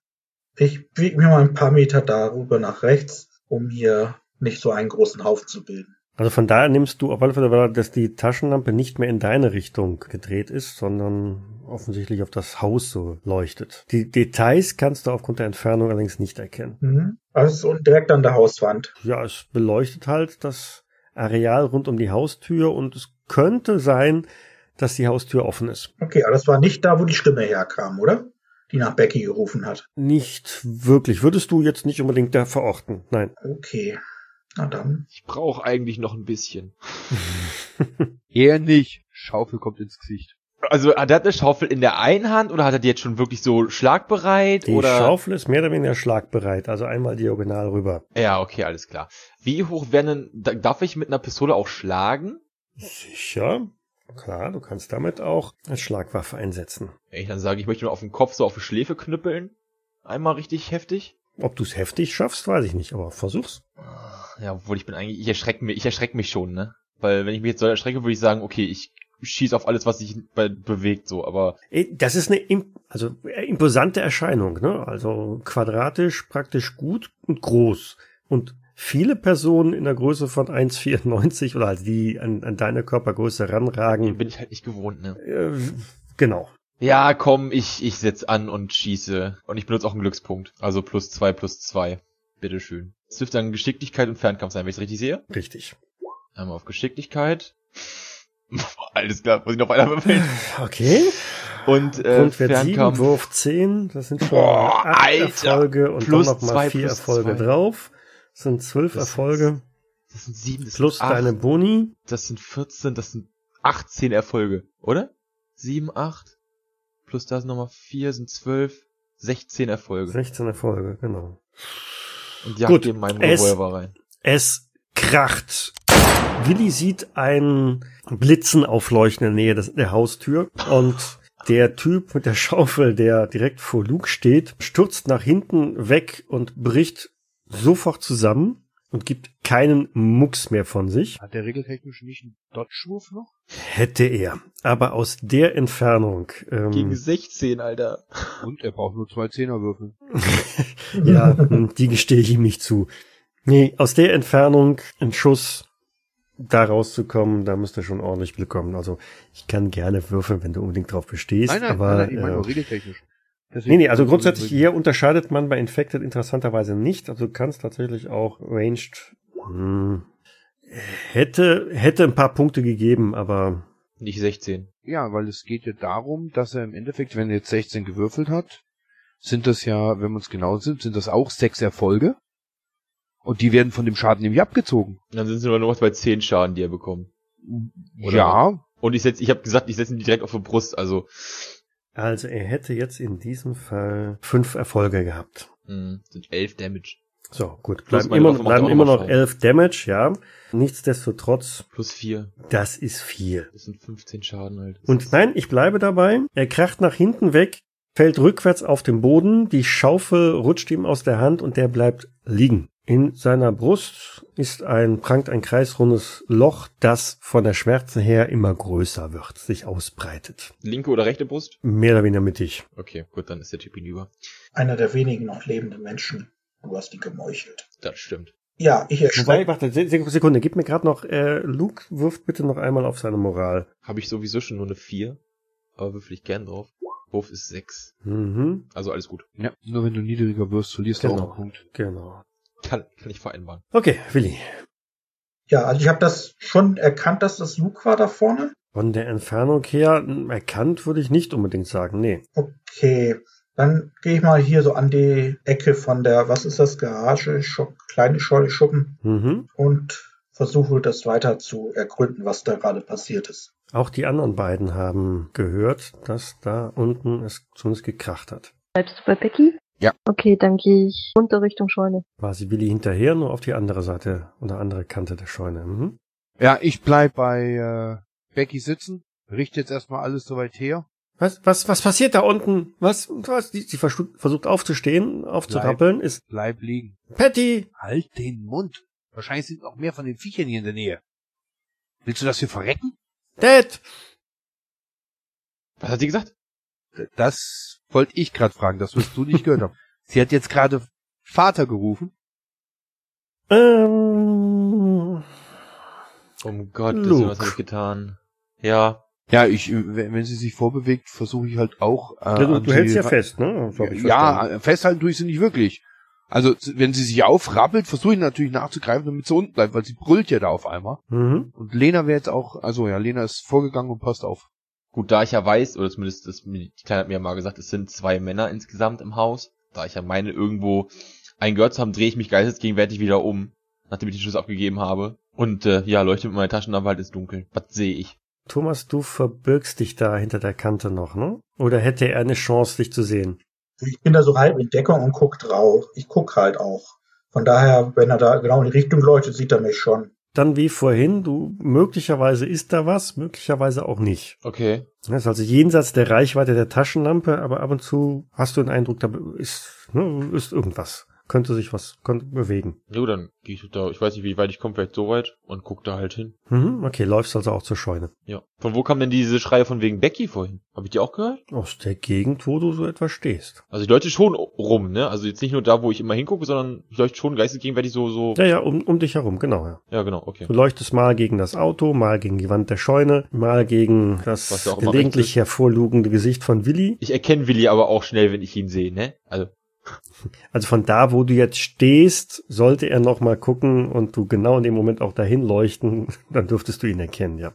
B: Ich biege mir mal ein paar Meter darüber nach rechts, um hier nicht so einen großen Haufen zu bilden.
A: Also von daher nimmst du auf alle Fälle, dass die Taschenlampe nicht mehr in deine Richtung gedreht ist, sondern offensichtlich auf das Haus so leuchtet. Die Details kannst du aufgrund der Entfernung allerdings nicht erkennen.
B: Mhm. Also direkt an der Hauswand.
A: Ja, es beleuchtet halt das Areal rund um die Haustür und es könnte sein, dass die Haustür offen ist.
B: Okay, aber das war nicht da, wo die Stimme herkam, oder? Die nach Becky gerufen hat.
A: Nicht wirklich. Würdest du jetzt nicht unbedingt da verorten? Nein.
B: Okay. Na dann.
D: Ich brauche eigentlich noch ein bisschen. [laughs]
C: Er nicht. Schaufel kommt ins Gesicht.
D: Also hat er eine Schaufel in der einen Hand oder hat er die jetzt schon wirklich so schlagbereit?
A: Die
D: oder?
A: Schaufel ist mehr oder weniger schlagbereit, also einmal diagonal rüber.
D: Ja, okay, alles klar. Wie hoch werden denn, da- darf ich mit einer Pistole auch schlagen?
A: Sicher. Klar, du kannst damit auch als Schlagwaffe einsetzen.
D: Wenn ich dann sage, ich möchte nur auf den Kopf so auf die Schläfe knüppeln. Einmal richtig heftig.
A: Ob du es heftig schaffst, weiß ich nicht, aber versuch's.
D: Ja, obwohl ich bin eigentlich, ich erschrecke mich, ich erschrecke mich schon, ne? Weil wenn ich mich jetzt so erschrecke, würde ich sagen, okay, ich schieß auf alles, was sich be bewegt, so, aber
A: Eh, Das ist eine also äh, imposante Erscheinung, ne? Also quadratisch, praktisch gut und groß. Und viele Personen in der Größe von 1,94 oder halt die an, an deine Körpergröße ranragen.
D: bin ich halt nicht gewohnt, ne?
A: Äh, genau.
D: Ja, komm, ich, ich setz an und schieße. Und ich benutze auch einen Glückspunkt. Also plus zwei, plus zwei. Bitteschön. Es dürfte dann Geschicklichkeit und Fernkampf sein, wenn ich es richtig sehe.
A: Richtig.
D: Einmal auf Geschicklichkeit. [laughs] Alles klar, muss ich noch weiter würfeln. [laughs]
A: Okay.
D: Und äh,
A: Grundwert 7,
D: Fernkampf.
A: Wurf 10, das sind schon
D: Boah,
A: 8
D: Alter.
A: Erfolge und
D: Plus
A: dann nochmal
D: zwei,
A: 4
D: plus
A: Erfolge
D: zwei.
A: drauf. Das sind 12
D: Das
A: Erfolge
D: Das sind sieben, das
A: plus
D: sind acht,
A: deine Boni.
D: das sind 14, das sind 18 Erfolge, oder? 7, 8, plus das nochmal 4 sind 12, 16 Erfolge.
A: 16 Erfolge, genau.
D: Und jagt
A: Gut,
D: eben meinen
A: es-
D: Revolver rein.
A: Es kracht. Willi sieht einen Blitzen aufleuchten in der Nähe des, der Haustür und der Typ mit der Schaufel, der direkt vor Luke steht, stürzt nach hinten weg und bricht sofort zusammen und gibt keinen Mucks mehr von sich.
C: Hat der regeltechnisch nicht einen Dodge-Wurf noch?
A: Hätte er. Aber aus der Entfernung. Ähm,
D: Gegen 16, Alter.
C: Und er braucht nur zwei Zehnerwürfel. [laughs]
A: ja, hm, die gestehe ich ihm nicht zu. Nee, aus der Entfernung ein Schuss da rauszukommen, da müsste schon ordentlich Glück kommen. Also ich kann gerne würfeln, wenn du unbedingt drauf bestehst.
C: Nein, nein,
A: aber,
C: nein, nein, ich meine
A: äh,
C: nur regeltechnisch.
A: Nee, nee, also grundsätzlich hier unterscheidet man bei Infected interessanterweise nicht. Also du kannst tatsächlich auch Ranged. Hm, hätte, hätte ein paar Punkte gegeben, aber
D: Nicht 16.
C: Ja, weil es geht ja darum, dass er im Endeffekt, wenn er jetzt 16 gewürfelt hat, sind das ja, wenn wir uns genau sind, sind das auch sechs Erfolge. Und die werden von dem Schaden nämlich abgezogen.
D: Dann sind sie nur noch bei 10 Schaden, die er bekommt. Oder
C: ja,
D: Und ich setz, ich habe gesagt, ich setze ihn direkt auf die Brust, also
A: also er hätte jetzt in diesem Fall fünf Erfolge gehabt.
D: mh, sind 11 Damage.
A: So, gut.
D: Plus
A: Bleiben immer, bleiben immer
D: noch
A: noch
D: Schaden.
A: elf Damage, ja. Nichtsdestotrotz,
D: Plus 4.
A: das ist viel.
D: Das sind 15 Schaden halt. Das
A: Und nein, ich bleibe dabei. Er kracht nach hinten weg, fällt rückwärts auf den Boden, die Schaufel rutscht ihm aus der Hand und der bleibt liegen. In seiner Brust ist ein, prangt ein kreisrundes Loch, das von der Schmerze her immer größer wird, sich ausbreitet.
D: Linke oder rechte Brust?
A: Mehr oder weniger mittig.
D: Okay, gut, dann ist der Typ hinüber.
B: Einer der wenigen noch lebenden Menschen. Du hast ihn gemeuchelt.
D: Das stimmt.
B: Ja, ich
A: Wobei,
B: erschrecke.
A: warte, Se- Se- Sekunde, gib mir gerade noch, äh, Luke wirft bitte noch einmal auf seine Moral.
D: Habe ich sowieso schon nur eine 4, aber würfel ich gern drauf. Wurf ist 6.
A: Mhm,
D: Also alles gut.
C: ja, nur wenn du niedriger wirst, verlierst du
A: Genau.
C: auch einen Punkt.
A: genau.
D: Kann, kann ich vereinbaren.
A: Okay, Willi.
B: Ja, also ich habe das schon erkannt, dass das Luke war da vorne.
A: Von der Entfernung her erkannt würde ich nicht unbedingt sagen, nee.
B: Okay, dann gehe ich mal hier so an die Ecke von der, was ist das, Garage, Schupp, kleine Scheune Schuppen
A: Mhm.
B: und versuche das weiter zu ergründen, was da gerade passiert ist.
A: Auch die anderen beiden haben gehört, dass da unten es zumindest gekracht hat.
E: Bleibst du bei Becky?
C: Ja.
E: Okay, dann gehe ich runter Richtung Scheune.
A: Quasi Willi hinterher, nur auf die andere Seite oder andere Kante der Scheune. Mhm.
C: Ja, ich bleib bei äh, Becky sitzen, richte jetzt erstmal alles soweit her.
A: Was, was, was passiert da unten? Was, was? Sie verstu- versucht aufzustehen, aufzurappeln, ist
C: Bleib liegen.
A: Patty!
C: Halt den Mund. Wahrscheinlich sind noch mehr von den Viechern hier in der Nähe. Willst du, dass wir verrecken?
A: Dad!
D: Was hat sie gesagt?
C: Das wollte ich gerade fragen, das wirst du nicht gehört haben. [laughs] Sie hat jetzt gerade Vater gerufen.
A: Ähm,
D: Um Gottes
A: Luke.
D: Willen, was habe ich getan? Ja,
C: Ja, ich, wenn wenn sie sich vorbewegt, versuche ich halt auch. Äh,
A: Ja, du, hältst
C: sie
A: ja fest, ne?
C: Ja,
A: verstanden.
C: festhalten tue ich sie nicht wirklich. Also wenn sie sich aufrappelt, versuche ich natürlich nachzugreifen, damit sie unten bleibt, weil sie brüllt ja da auf einmal.
A: Mhm.
C: Und Lena wäre jetzt auch, also ja, Lena ist vorgegangen und passt auf.
D: Gut, da ich ja weiß, oder zumindest das, die Kleine hat mir ja mal gesagt, es sind zwei Männer insgesamt im Haus. Da ich ja meine, irgendwo einen gehört zu haben, drehe ich mich geistesgegenwärtig wieder um, nachdem ich den Schuss abgegeben habe. Und äh, ja, leuchte mit meiner Taschenlampe halt ins Dunkel. Was sehe ich?
A: Thomas, du verbirgst dich da hinter der Kante noch, ne? Oder hätte er eine Chance, dich zu sehen?
B: Ich bin da so halb in Deckung und guck drauf. Ich guck halt auch. Von daher, wenn er da genau in die Richtung leuchtet, sieht er mich schon.
A: Dann wie vorhin, du, möglicherweise ist da was, möglicherweise auch nicht.
D: Okay.
A: Das ist also jenseits der Reichweite der Taschenlampe, aber ab und zu hast du den Eindruck, da ist, ne, ist irgendwas. Könnte sich was könnte bewegen.
D: Jo, dann gehe ich da, ich weiß nicht, wie weit ich komme, vielleicht so weit und guck da halt hin.
A: Mhm, okay, läufst also auch zur Scheune.
D: Ja. Von wo kam denn diese Schreie von wegen Becky vorhin? Habe ich die auch gehört?
A: Aus der Gegend, wo du so etwas stehst.
D: Also ich leuchte schon rum, ne? Also jetzt nicht nur da, wo ich immer hingucke, sondern ich leuchte schon geistesgegenwärtig so, so.
A: Ja, ja, um, um dich herum, genau, ja.
D: Ja, genau, okay.
A: Du leuchtest mal gegen das Auto, mal gegen die Wand der Scheune, mal gegen das gelegentlich hervorlugende Gesicht von Willi.
D: Ich erkenne Willi aber auch schnell, wenn ich ihn sehe, ne? Also,
A: Also von da, wo du jetzt stehst, sollte er noch mal gucken und du genau in dem Moment auch dahin leuchten, [laughs] dann dürftest du ihn erkennen, ja.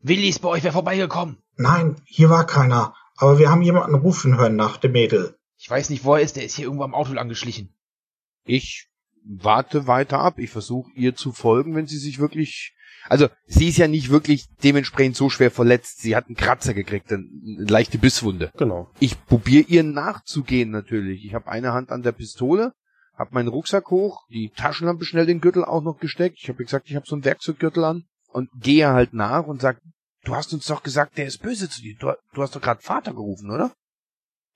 D: Willi ist bei euch wer vorbeigekommen.
B: Nein, hier war keiner. Aber wir haben jemanden rufen hören nach dem Mädel.
D: Ich weiß nicht, wo er ist, der ist hier irgendwo am Auto angeschlichen.
C: Ich warte weiter ab. Ich versuche ihr zu folgen, wenn sie sich wirklich. Also sie ist ja nicht wirklich dementsprechend so schwer verletzt. Sie hat einen Kratzer gekriegt, eine leichte Bisswunde.
A: Genau.
C: Ich probiere ihr nachzugehen natürlich. Ich habe eine Hand an der Pistole, habe meinen Rucksack hoch, die Taschenlampe schnell den Gürtel auch noch gesteckt. Ich habe gesagt, ich habe so einen Werkzeuggürtel an und gehe halt nach und sag, du hast uns doch gesagt, der ist böse zu dir. Du, du hast doch gerade Vater gerufen, oder?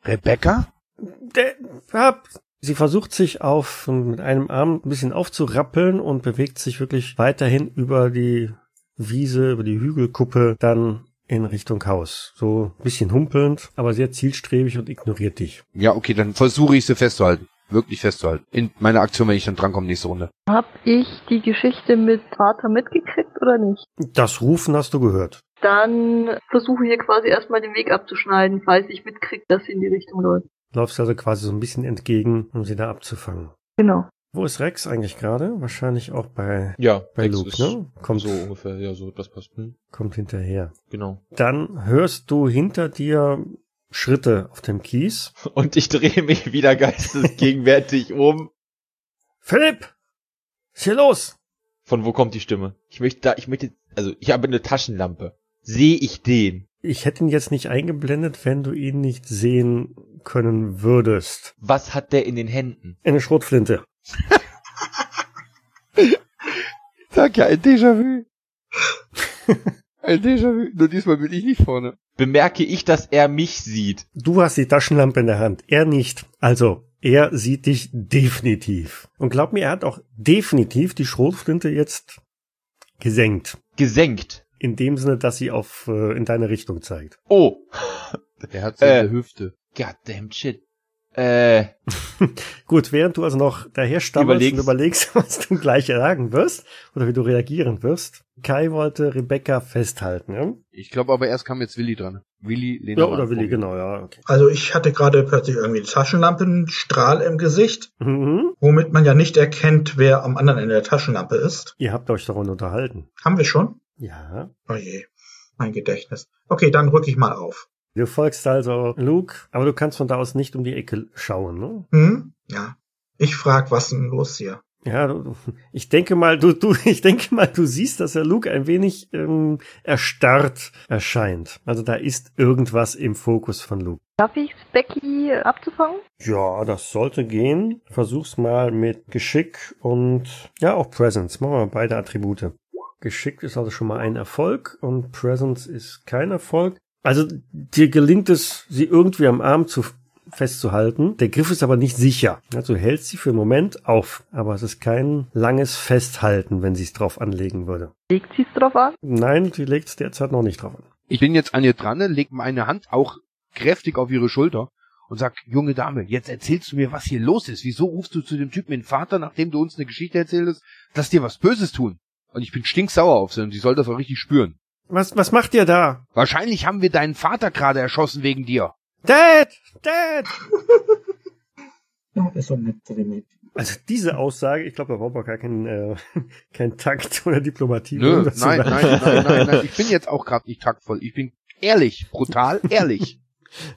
C: Rebecca?
A: Der, hab, sie versucht sich auf mit einem Arm ein bisschen aufzurappeln und bewegt sich wirklich weiterhin über die Wiese, über die Hügelkuppe, dann in Richtung Haus. So ein bisschen humpelnd, aber sehr zielstrebig und ignoriert dich.
C: Ja, okay, dann versuche ich sie festzuhalten. Wirklich festzuhalten. In meiner Aktion, wenn ich dann drankomme, nächste Runde.
E: Hab ich die Geschichte mit Vater mitgekriegt oder nicht?
A: Das Rufen hast du gehört.
E: Dann versuche ich hier quasi erstmal den Weg abzuschneiden, falls ich mitkriege, dass sie in die Richtung läuft.
A: Läufst also quasi so ein bisschen entgegen, um sie da abzufangen.
E: Genau.
A: Wo ist Rex eigentlich gerade? Wahrscheinlich auch bei,
D: Ja,
A: bei
D: Rex
A: Luke,
D: ist
A: ne? Kommt,
D: So ungefähr, ja, so, das passt. Hm,
A: kommt hinterher.
D: genau.
A: Dann hörst du hinter dir Schritte auf dem Kies. [laughs]
D: Und ich drehe mich wieder geistesgegenwärtig [laughs] um.
A: Philipp! Was ist hier los?
D: Von wo kommt die Stimme? Ich möchte da, ich möchte, also ich habe eine Taschenlampe. Sehe ich den?
A: Ich hätte ihn jetzt nicht eingeblendet, wenn du ihn nicht sehen können würdest.
D: Was hat der in den Händen?
A: Eine Schrotflinte. [laughs]
C: Sag ja, ein Déjà-vu. ein Déjà-vu. Nur diesmal bin ich nicht vorne.
D: Bemerke ich, dass er mich sieht?
A: Du hast die Taschenlampe in der Hand, er nicht. Also, er sieht dich definitiv. Und glaub mir, er hat auch definitiv die Schrotflinte jetzt gesenkt.
D: Gesenkt.
A: In dem Sinne, dass sie auf äh, in deine Richtung zeigt.
D: Oh.
C: Er hat sie
D: Äh.
C: in der Hüfte.
D: Goddamn shit. Äh, [laughs]
A: Gut, während du also noch daher stammelst
D: Überlegst.
A: und [laughs] überlegst, was du gleich sagen wirst oder wie du reagieren wirst, Kai wollte Rebecca festhalten, ja?
C: Ich glaube aber erst kam jetzt Willi dran. Willi, Lena.
A: Ja, oder Willi, genau, ja, okay.
B: Also ich hatte gerade plötzlich irgendwie einen Taschenlampenstrahl im Gesicht,
A: Mhm.
B: womit man ja nicht erkennt, wer am anderen Ende der Taschenlampe ist.
A: Ihr habt euch davon unterhalten.
B: Haben wir schon?
A: Ja.
B: Oh je, mein Gedächtnis. Okay, dann rück ich mal auf.
A: Du folgst also Luke, aber du kannst von da aus nicht um die Ecke schauen, ne?
B: Hm? Ja. Ich frag, was denn los hier?
A: Ja, du, du- ich denke mal, du, du, [laughs] ich denke mal, du siehst, dass der Luke ein wenig ähm, erstarrt erscheint. Also da ist irgendwas im Fokus von Luke.
E: Darf ich Becky abzufangen?
A: Ja, das sollte gehen. Versuch's mal mit Geschick und ja, auch Presence. Machen wir mal beide Attribute. Geschick ist also schon mal ein Erfolg und Presence ist kein Erfolg. Also dir gelingt es, sie irgendwie am Arm zu festzuhalten. Der Griff ist aber nicht sicher. Also du hältst sie für einen Moment auf, aber es ist kein langes Festhalten, wenn sie es drauf anlegen würde.
E: Legt sie es drauf an?
A: Nein, sie legt es derzeit noch nicht drauf an.
C: Ich bin jetzt an ihr dran, leg meine Hand auch kräftig auf ihre Schulter und sag, junge Dame, jetzt erzählst du mir, was hier los ist. Wieso rufst du zu dem Typen den Vater, nachdem du uns eine Geschichte erzählt hast, dass dir was Böses tun? Und ich bin stinksauer auf sie und sie soll das auch richtig spüren.
A: Was, was macht ihr da?
C: Wahrscheinlich haben wir deinen Vater gerade erschossen wegen dir.
A: Dad! Dad! [laughs]
B: Ja, ist so nett zu dem Mädchen.
A: Also diese Aussage, ich glaube, da braucht man gar keinen äh, [laughs] kein Takt oder Diplomatie.
C: Nö, nein,
A: sagen.
C: nein, nein, nein, nein. [laughs] Ich bin jetzt auch gerade nicht taktvoll. Ich bin ehrlich, brutal ehrlich.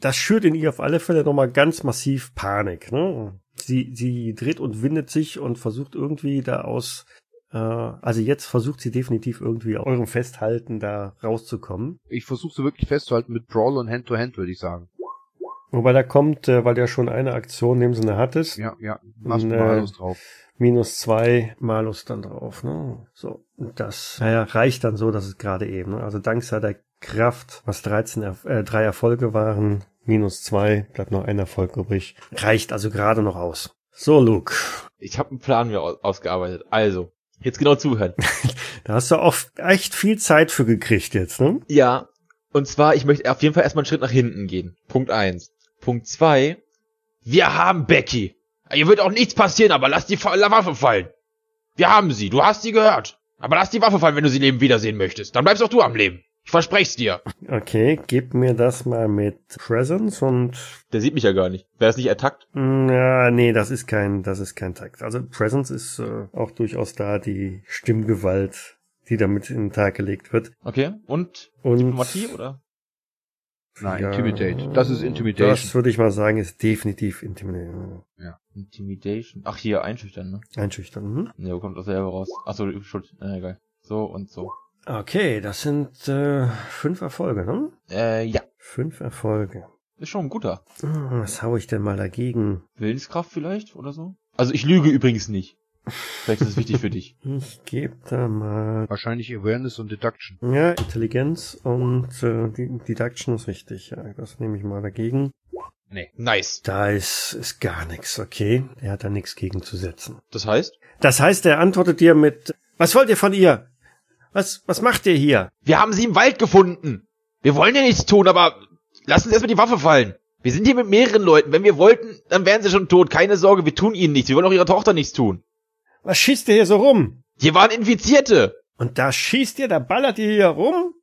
A: Das schürt in ihr auf alle Fälle nochmal ganz massiv Panik. Ne? Sie, sie dreht und windet sich und versucht irgendwie da aus, äh, also jetzt versucht sie definitiv irgendwie aus eurem Festhalten da rauszukommen.
C: Ich versuche sie wirklich festzuhalten mit Brawl und Hand-to-Hand, würde ich sagen.
A: Wobei da kommt, äh, weil du ja schon eine Aktion in dem Sinne hattest,
C: Ja, ja. Machst
A: Nee.
C: mal alles drauf.
A: minus zwei Malus dann drauf. Ne? So, und das naja, reicht dann so, dass es gerade eben. Ne? Also dank seiner Kraft, was 13, Erf- äh, drei Erfolge waren, minus zwei, bleibt noch ein Erfolg übrig. Reicht also gerade noch aus. So, Luke,
D: Ich habe einen Plan mir aus ausgearbeitet. Also, jetzt genau zuhören. [laughs]
A: da hast du auch echt viel Zeit für gekriegt jetzt, ne?
D: Ja, und zwar, ich möchte auf jeden Fall erstmal einen Schritt nach hinten gehen. Punkt eins. Punkt zwei. Wir haben Becky. Ihr wird auch nichts passieren, aber lass die Waffe fallen. Wir haben sie. Du hast sie gehört. Aber lass die Waffe fallen, wenn du sie leben wiedersehen möchtest. Dann bleibst auch du am Leben. Ich versprech's dir.
A: Okay, gib mir das mal mit Presence und
D: Der sieht mich ja gar nicht. Wer ist nicht ertackt?
A: Ja, nee, das ist kein, das ist kein Takt. Also Presence ist äh, auch durchaus da die Stimmgewalt, die damit in den Tag gelegt wird.
D: Okay. Und
A: Und
D: Diplomatie oder?
C: Nein,
A: Ja,
C: Intimidate. Das ist Intimidation.
A: Das würde ich mal sagen, ist definitiv Intimidation.
D: Intimidation. Ach, hier, einschüchtern, ne?
A: Einschüchtern. Mhm.
D: Wo kommt das selber raus? Ach so, Schuld. Äh, egal. So und so.
A: Okay, das sind äh, fünf Erfolge, ne?
D: Äh, ja.
A: Fünf Erfolge.
D: Ist schon ein guter.
A: Hm, Was hau ich denn mal dagegen?
D: Willenskraft vielleicht oder so? Also ich lüge übrigens nicht. Vielleicht ist es wichtig für dich. [laughs]
A: Ich gebe da mal
C: Wahrscheinlich Awareness und Deduction.
A: ja Intelligenz und äh, Deduction ist richtig. Ja, das nehme ich mal dagegen.
C: Nee.
D: Nice.
A: Da ist ist gar nichts. Okay, er hat da nichts gegenzusetzen.
D: Das heißt?
A: Das heißt, er antwortet dir mit, was wollt ihr von ihr? Was, was macht ihr hier?
D: Wir haben sie im Wald gefunden. Wir wollen ja nichts tun, aber lassen Sie erstmal die Waffe fallen. Wir sind hier mit mehreren Leuten. Wenn wir wollten, dann wären sie schon tot. Keine Sorge, wir tun ihnen nichts. Wir wollen auch ihrer Tochter nichts tun.
A: Was schießt ihr hier so rum?
D: Hier waren Infizierte.
A: Und da schießt ihr, da ballert ihr hier rum?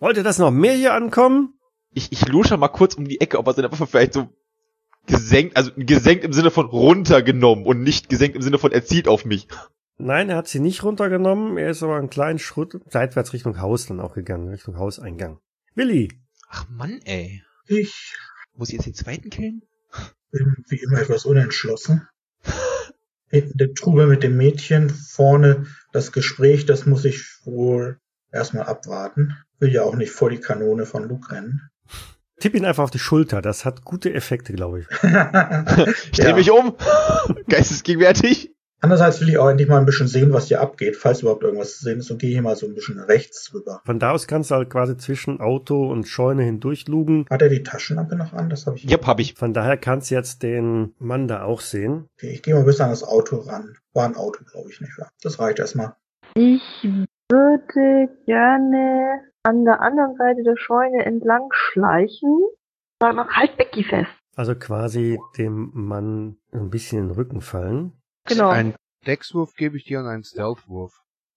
A: Wollt ihr, dass noch mehr hier ankommen?
D: Ich, ich lusche mal kurz um die Ecke, ob er seine Waffe vielleicht so gesenkt, also gesenkt im Sinne von runtergenommen und nicht gesenkt im Sinne von er zielt auf mich.
A: Nein, er hat sie nicht runtergenommen. Er ist aber einen kleinen Schritt seitwärts Richtung Haus dann auch gegangen, Richtung Hauseingang. Willi,
D: Ach Mann, ey.
B: Ich
D: Muss ich jetzt den zweiten killen?
B: bin wie immer etwas unentschlossen. [laughs] Hinten der Trubel mit dem Mädchen, vorne das Gespräch, das muss ich wohl erstmal abwarten. Will ja auch nicht vor die Kanone von Luke rennen.
A: tipp ihn einfach auf die Schulter. Das hat gute Effekte, glaube ich. [laughs] [laughs]
D: Ich dreh
B: Ja.
D: mich um. Geistesgegenwärtig.
B: Andererseits will ich auch endlich mal ein bisschen sehen, was hier abgeht, falls überhaupt irgendwas zu sehen ist und gehe hier mal so ein bisschen rechts rüber.
A: Von da aus kannst du halt quasi zwischen Auto und Scheune hindurchlugen.
B: Hat er die Taschenlampe noch an? Das habe ich.
D: Yep, hab ich.
A: Von daher kannst du jetzt den Mann da auch sehen.
B: Okay, ich gehe mal bis an das Auto ran. War ein Auto, glaube ich nicht. wahr? Das reicht erstmal.
E: Ich würde gerne an der anderen Seite der Scheune entlang schleichen. Sag mal, halt Becky fest.
A: Also quasi dem Mann ein bisschen in den Rücken fallen.
E: Genau.
C: Ein Dexwurf gebe ich dir und einen Stealthwurf.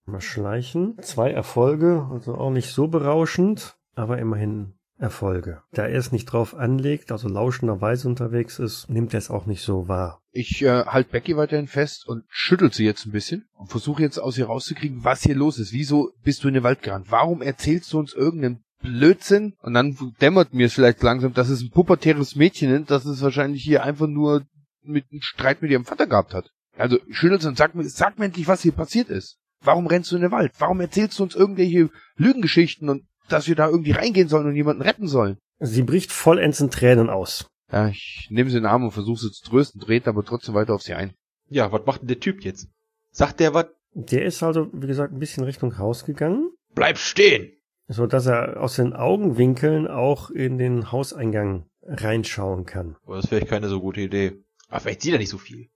A: Mal schleichen. Zwei Erfolge, also auch nicht so berauschend, aber immerhin Erfolge. Da er es nicht drauf anlegt, also lauschenderweise unterwegs ist, nimmt er es auch nicht so wahr.
C: Ich äh, halt Becky weiterhin fest und schüttel sie jetzt ein bisschen und versuche jetzt aus ihr rauszukriegen, was hier los ist. Wieso bist du in den Wald gerannt? Warum erzählst du uns irgendeinen Blödsinn? Und dann dämmert mir es vielleicht langsam, dass es ein pubertäres Mädchen ist, dass es wahrscheinlich hier einfach nur mit einem Streit mit ihrem Vater gehabt hat. Also schüttel sie und sag mir, sag mir endlich, was hier passiert ist. Warum rennst du in den Wald? Warum erzählst du uns irgendwelche Lügengeschichten und dass wir da irgendwie reingehen sollen und jemanden retten sollen?
A: Sie bricht vollends in Tränen aus.
C: Ja, ich nehme sie in den Arm und versuche sie zu trösten, dreht aber trotzdem weiter auf sie ein.
D: Ja, was macht denn der Typ jetzt? Sagt der was?
A: Der ist also, wie gesagt, ein bisschen Richtung Haus gegangen,
D: Bleib stehen!
A: so dass er aus den Augenwinkeln auch in den Hauseingang reinschauen kann.
D: Aber das ist vielleicht keine so gute Idee. Aber vielleicht sieht er nicht so viel.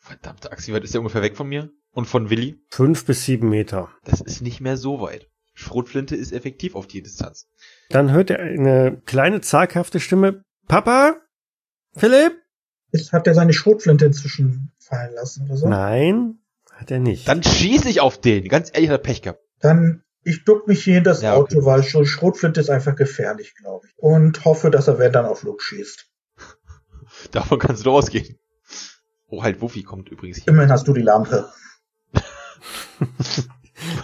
D: Verdammte Axt, wie weit ist der ungefähr weg von mir? Und von Willi?
A: Fünf bis sieben Meter.
D: Das ist nicht mehr so weit. Schrotflinte ist effektiv auf die Distanz.
A: Dann hört er eine kleine zaghafte Stimme. Papa? Philipp?
B: Ist, hat er seine Schrotflinte inzwischen fallen lassen oder so?
A: Nein, hat er nicht.
D: Dann schieße ich auf den. Ganz ehrlich, hat er Pech gehabt.
B: Dann Ich duck mich hier in das
D: Ja, okay.
B: Auto, weil schon Schrotflinte ist einfach gefährlich, glaube ich. Und hoffe, dass er wenn dann auf Luke schießt. [laughs]
D: Davon kannst du ausgehen. Oh, halt, Wuffi kommt übrigens hier.
B: Immerhin hast du die Lampe. [laughs]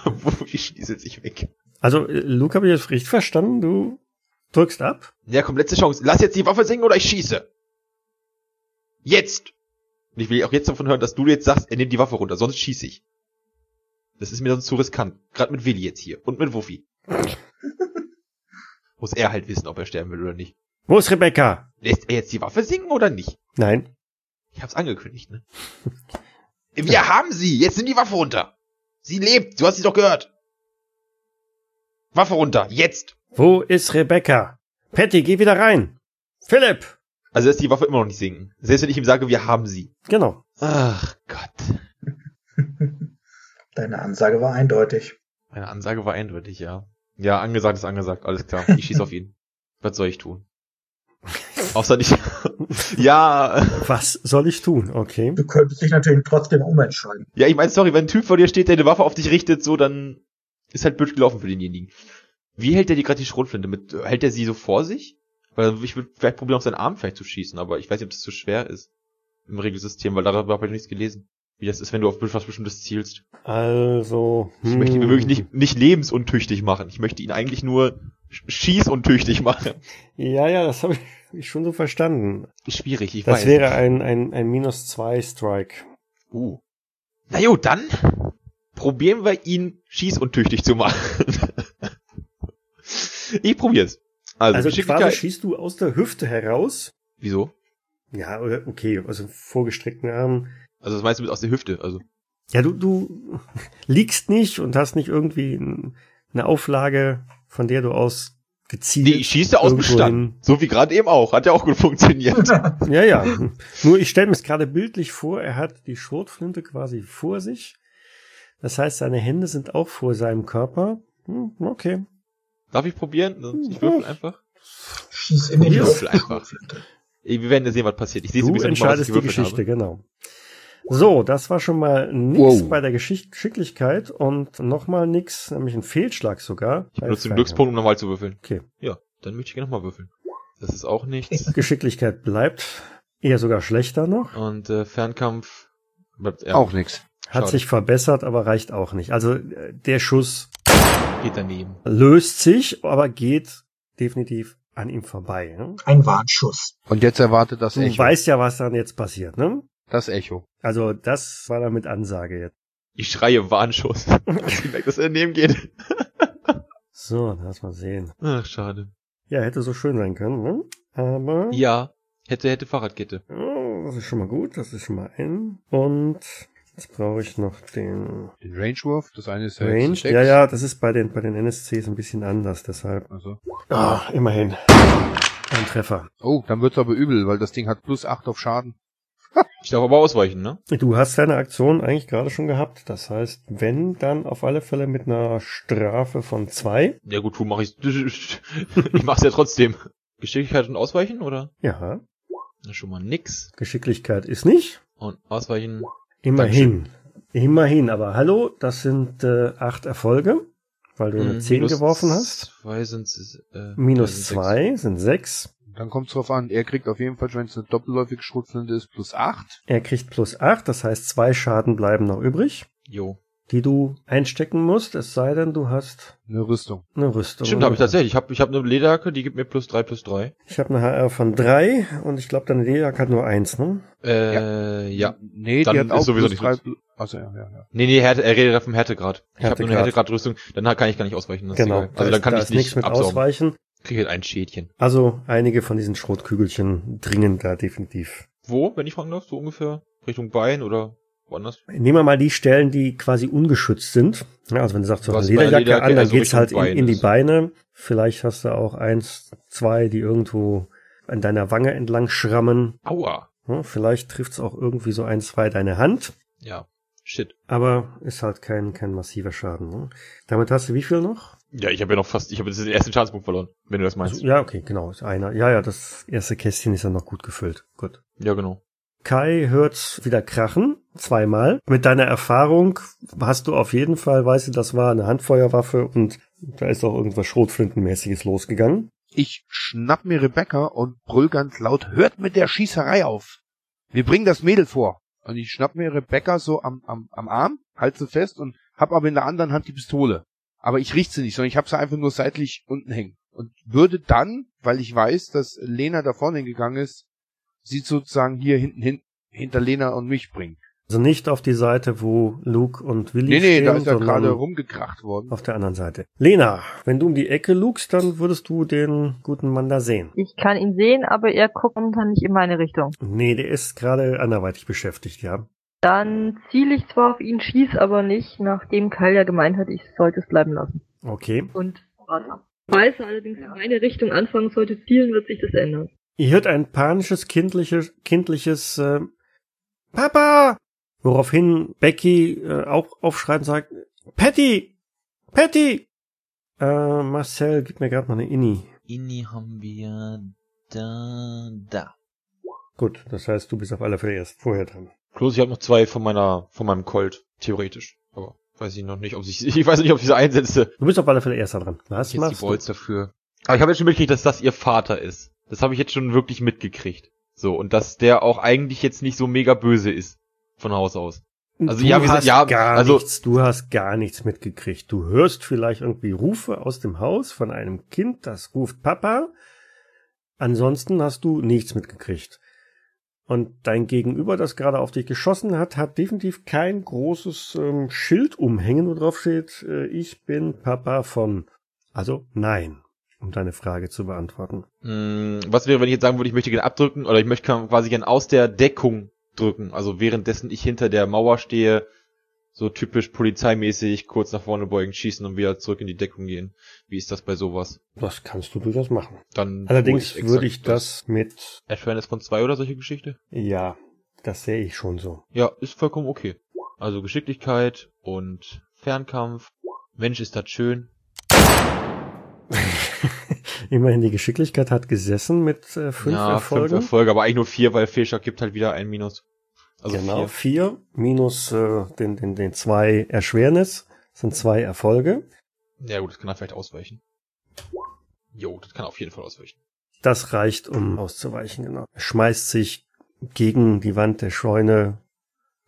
D: Wuffi schießt sich weg.
A: Also, äh, Luke, habe ich das richtig verstanden? Du drückst ab?
D: Ja, komm, letzte Chance. Lass jetzt die Waffe singen oder ich schieße. Jetzt! Und ich will auch jetzt davon hören, dass du jetzt sagst, er nimmt die Waffe runter, sonst schieße ich. Das ist mir sonst zu riskant. Gerade mit Willi jetzt hier. Und mit Wuffi. [laughs] Muss er halt wissen, ob er sterben will oder nicht.
A: Wo ist Rebecca?
D: Lässt er jetzt die Waffe singen oder nicht?
A: Nein.
D: Ich hab's angekündigt, ne? [laughs] Wir haben sie! Jetzt nimm die Waffe runter! Sie lebt! Du hast sie doch gehört! Waffe runter! Jetzt!
A: Wo ist Rebecca? Patty, geh wieder rein. Philipp!
D: Also lässt die Waffe immer noch nicht sinken. Selbst wenn ich ihm sage, wir haben sie.
A: Genau.
D: Ach Gott. [laughs]
B: Deine Ansage war eindeutig.
D: Meine Ansage war eindeutig, ja. Ja, angesagt ist angesagt, alles klar. [laughs] Ich schieß auf ihn. Was soll ich tun? Außer nicht. [laughs] ja,
A: Was soll ich tun? Okay.
B: Du könntest dich natürlich trotzdem umentscheiden.
D: ja, ich meine, sorry, wenn ein Typ vor dir steht, der eine Waffe auf dich richtet, so, dann ist halt blöd gelaufen für denjenigen. Wie hält der die gerade die Schrotflinte mit? Hält er sie so vor sich? Weil ich würde vielleicht probieren, auf seinen Arm vielleicht zu schießen, aber ich weiß nicht, ob das zu schwer ist. Im Regelsystem, weil darüber habe ich noch nichts gelesen. Wie das ist, wenn du auf was Bestimmtes zielst.
A: Also.
D: Ich möchte ihn
A: hm,
D: wirklich nicht, nicht lebensuntüchtig machen. Ich möchte ihn eigentlich nur schießuntüchtig machen.
A: Ja, ja, das habe ich, schon so verstanden.
D: Schwierig, ich
A: Das
D: weiß.
A: wäre ein, ein, ein minus zwei Strike.
D: Uh. Na gut, dann probieren wir ihn schießuntüchtig zu machen. [laughs] ich probier's. Also,
A: Also quasi schießt du aus der Hüfte heraus.
D: Wieso?
A: Ja, oder okay, also vorgestreckten Arm.
D: Also das meinst du mit aus der Hüfte, also.
A: Ja, du, du [laughs] liegst nicht und hast nicht irgendwie eine Auflage, von der du aus gezielt.
D: Nee, ich schieße aus dem Stand. So wie gerade eben auch. Hat ja auch gut funktioniert. [laughs]
A: Ja, ja. Nur ich stelle mir es gerade bildlich vor, er hat die Schrotflinte quasi vor sich. Das heißt, seine Hände sind auch vor seinem Körper. Hm, Okay.
D: Darf ich probieren? Ich würfel einfach.
B: Schieß in den Luft.
D: einfach. Wir werden ja sehen, was passiert. Ich sehe
A: Du entscheidest die Geschichte,
D: habe.
A: genau. So, das war schon mal nix
C: Wow.
A: bei der Geschick Geschicklichkeit und nochmal nix, nämlich ein Fehlschlag sogar.
D: Ich benutze den. Glückspunkt, um nochmal zu würfeln.
A: Okay.
D: Ja, dann möchte ich gerne nochmal würfeln. Das ist auch nichts. [laughs]
A: Geschicklichkeit bleibt eher sogar schlechter noch.
D: Und äh, Fernkampf bleibt ja,
C: Auch nix.
A: Hat
D: Schade.
A: sich verbessert, aber reicht auch nicht. Also äh, der Schuss
D: geht daneben.
A: löst sich, aber geht definitiv an ihm vorbei. Ne?
B: Ein Warnschuss.
C: Und jetzt erwartet das
A: Du
C: Echo.
A: weißt ja, was dann jetzt passiert, ne?
C: Das Echo.
A: Also das war dann mit Ansage jetzt.
D: Ich schreie Warnschuss. Ich [laughs] merke, dass er daneben geht. [laughs]
A: So, dann lass mal sehen.
D: Ach, schade.
A: Ja, hätte so schön sein können, ne? Aber
D: Ja, hätte, hätte Fahrradkette.
A: Oh, das ist schon mal gut, das ist schon mal ein. Und jetzt brauche ich noch den
C: Den Rangewurf, das eine ist ja
A: Range.
C: jetzt
A: Ja, ja, das ist bei den, bei den NSCs ein bisschen anders, deshalb.
C: Also.
A: Ah, immerhin. Ein Treffer.
C: Oh, dann wird's aber übel, weil das Ding hat plus 8 auf Schaden.
D: Ich darf aber ausweichen, ne?
A: Du hast deine Aktion eigentlich gerade schon gehabt. Das heißt, wenn, dann auf alle Fälle mit einer Strafe von zwei.
D: Ja gut, du mach ich. [laughs] Ich mach's ja trotzdem. Geschicklichkeit und Ausweichen, oder?
A: Ja,
D: Na, schon mal nix.
A: Geschicklichkeit ist nicht.
D: Und Ausweichen.
A: Immerhin. Immerhin, aber hallo, das sind äh, acht Erfolge, weil du eine
D: Hm,
A: 10
D: minus
A: geworfen hast.
D: Zwei sind äh,
A: Minus
D: sind
A: zwei sind sechs.
C: Dann kommt's drauf an, er kriegt auf jeden Fall, wenn es eine doppelläufige Schrotflinte ist, plus 8.
A: Er kriegt plus acht, das heißt, zwei Schaden bleiben noch übrig.
D: Jo.
A: die du einstecken musst, es sei denn, du hast
C: Eine Rüstung.
A: eine Rüstung.
D: Stimmt, habe ich tatsächlich. Ich habe ich hab eine Lederjacke, die gibt mir plus drei plus drei.
A: Ich habe eine HR von drei und ich glaube, deine Lederjacke hat nur eins, ne?
D: Äh, ja.
C: Nee,
D: Dann
C: die hat
D: ist
C: auch
D: sowieso
C: plus
D: nicht
C: 3. Plus, also, ja, ja, ja.
D: Nee, nee, Härte, er redet vom Härtegrad. Ich habe nur eine
A: Härtegrad.
D: Härtegradrüstung, dann kann ich gar nicht ausweichen. Das
A: Genau.
D: Also dann kann
A: da
D: ich
A: ist
D: nicht
A: mit
D: absaugen.
A: ausweichen.
D: Kriege halt ein Schädchen.
A: Also einige von diesen Schrotkügelchen dringen da definitiv.
D: Wo, wenn ich fragen darf? So ungefähr? Richtung Bein oder woanders?
A: Nehmen wir mal die Stellen, die quasi ungeschützt sind. Also wenn du sagst, so
D: Du
A: eine
D: hast bei der
A: Lederjacke
D: Lederjacke
A: an, dann
D: eher so
A: geht's halt in, in die
D: Bein
A: Beine. Vielleicht hast du auch eins, zwei, die irgendwo an deiner Wange entlang schrammen.
D: Aua.
A: Vielleicht trifft's auch irgendwie so ein, zwei deine Hand.
D: Ja. Shit.
A: Aber ist halt kein, kein massiver Schaden. Ne? Damit hast du wie viel noch?
D: Ja, ich habe ja noch fast, ich habe jetzt den ersten Schadenspunkt verloren, wenn du das meinst.
A: Also, ja, okay, genau, ist einer. Ja, ja, das erste Kästchen ist ja noch gut gefüllt. Gut.
D: Ja, genau.
A: Kai hört's wieder krachen zweimal. Mit deiner Erfahrung hast du auf jeden Fall, weißt du, das war eine Handfeuerwaffe und da ist auch irgendwas Schrotflintenmäßiges losgegangen.
C: Ich schnapp mir Rebecca und brüll ganz laut, hört mit der Schießerei auf. Wir bringen das Mädel vor. Und ich schnapp mir Rebecca so am, am, am Arm, halt sie fest und hab aber in der anderen Hand die Pistole. Aber ich richte sie nicht, sondern ich hab sie einfach nur seitlich unten hängen. Und würde dann, weil ich weiß, dass Lena da vorne hingegangen ist, sie sozusagen hier hinten hin, hinter Lena und mich bringen.
A: Also nicht auf die Seite, wo Luke und Willi
C: Nee, nee,
A: stehen,
C: da ist er
A: sondern
C: gerade rumgekracht worden.
A: auf der anderen Seite. Lena, wenn du um die Ecke lugst, dann würdest du den guten Mann da sehen.
E: Ich kann ihn sehen, aber er guckt momentan nicht in meine Richtung.
A: Nee, der ist gerade anderweitig beschäftigt, ja.
E: Dann ziele ich zwar auf ihn, schieß aber nicht, nachdem Kyle ja gemeint hat, ich sollte es bleiben lassen.
A: Okay.
E: Und warte. Falls er allerdings in meine Richtung anfangen sollte zielen, wird sich das ändern.
A: Ihr hört ein panisches, kindliches, kindliches äh, Papa! Woraufhin Becky äh, auch aufschreit und sagt, Patty! Patty! Äh, Marcel, gib mir gerade mal eine Inni.
D: Inni haben wir da, da.
A: Gut, das heißt, du bist auf alle Fälle erst vorher dran.
D: Bloß ich habe noch zwei von meiner, von meinem Colt, theoretisch. Aber weiß ich noch nicht, ob ich, [laughs] ich weiß nicht, ob ich sie einsetze.
A: Du bist auf alle Fälle erster dran. Was
D: Ich jetzt
A: machst
D: die Bolts dafür. Aber ich habe jetzt schon mitgekriegt, dass das ihr Vater ist. Das habe ich jetzt schon wirklich mitgekriegt. So, und dass der auch eigentlich jetzt nicht so mega böse ist. Von Haus aus.
A: du?
D: Also,
A: du
D: ja, wir sind-
A: hast
D: ja,
A: gar
D: also-
A: nichts, du hast gar nichts mitgekriegt. Du hörst vielleicht irgendwie Rufe aus dem Haus von einem Kind, das ruft Papa. Ansonsten hast du nichts mitgekriegt. Und dein Gegenüber, das gerade auf dich geschossen hat, hat definitiv kein großes ähm, Schild umhängen, wo drauf steht, äh, ich bin Papa von. Also nein, um deine Frage zu beantworten.
D: Hm, was wäre, wenn ich jetzt sagen würde, ich möchte gerne abdrücken oder ich möchte quasi gerne aus der Deckung drücken. Also währenddessen ich hinter der Mauer stehe, so typisch polizeimäßig, kurz nach vorne beugen, schießen und wieder zurück in die Deckung gehen. Wie ist das bei sowas?
A: Das kannst du durchaus machen.
D: Dann
A: Allerdings würde ich das mit,
D: Erschwernis von zwei oder solche Geschichte?
A: ja, das sehe ich schon so.
D: Ja, ist vollkommen okay. Also Geschicklichkeit und Fernkampf. Mensch, ist das schön. [laughs]
A: Immerhin die Geschicklichkeit hat gesessen mit äh, fünf
D: ja,
A: Erfolgen.
D: fünf Erfolge, aber eigentlich nur vier, weil Fehlschlag gibt halt wieder ein Minus. Also
A: genau,
D: vier.
A: vier minus äh, den, den, den zwei Erschwernis sind zwei Erfolge.
D: Ja gut, das kann er vielleicht ausweichen. Jo, das kann er auf jeden Fall ausweichen.
A: Das reicht, um auszuweichen, genau. Er schmeißt sich gegen die Wand der Scheune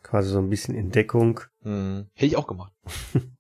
A: quasi so ein bisschen in Deckung.
D: Hm. Hätte ich auch gemacht.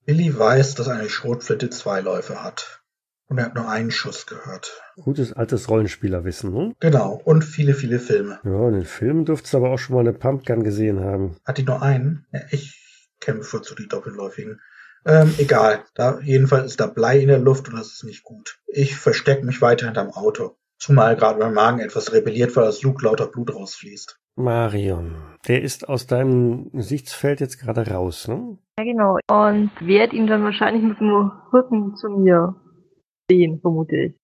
B: Billy weiß, dass eine Schrotflinte zwei Läufe hat. Und er hat nur einen Schuss gehört.
A: Gutes altes Rollenspielerwissen, hm?
B: Genau. Und viele, viele Filme.
A: Ja, in den Filmen dürftest du aber auch schon mal eine Pumpgun gesehen haben.
B: Hat die nur einen? Ja, ich kenne bevorzugt die doppelläufigen. Ähm, egal. Da, jedenfalls ist da Blei in der Luft und das ist nicht gut. Ich verstecke mich weiter hinterm Auto. Zumal gerade mein Magen etwas rebelliert, weil aus Luke lauter Blut rausfließt.
A: Marion, der ist aus deinem Sichtfeld jetzt gerade raus, ne?
E: Ja, genau. Und werd ihn dann wahrscheinlich mit dem Rücken zu mir sehen, vermute ich.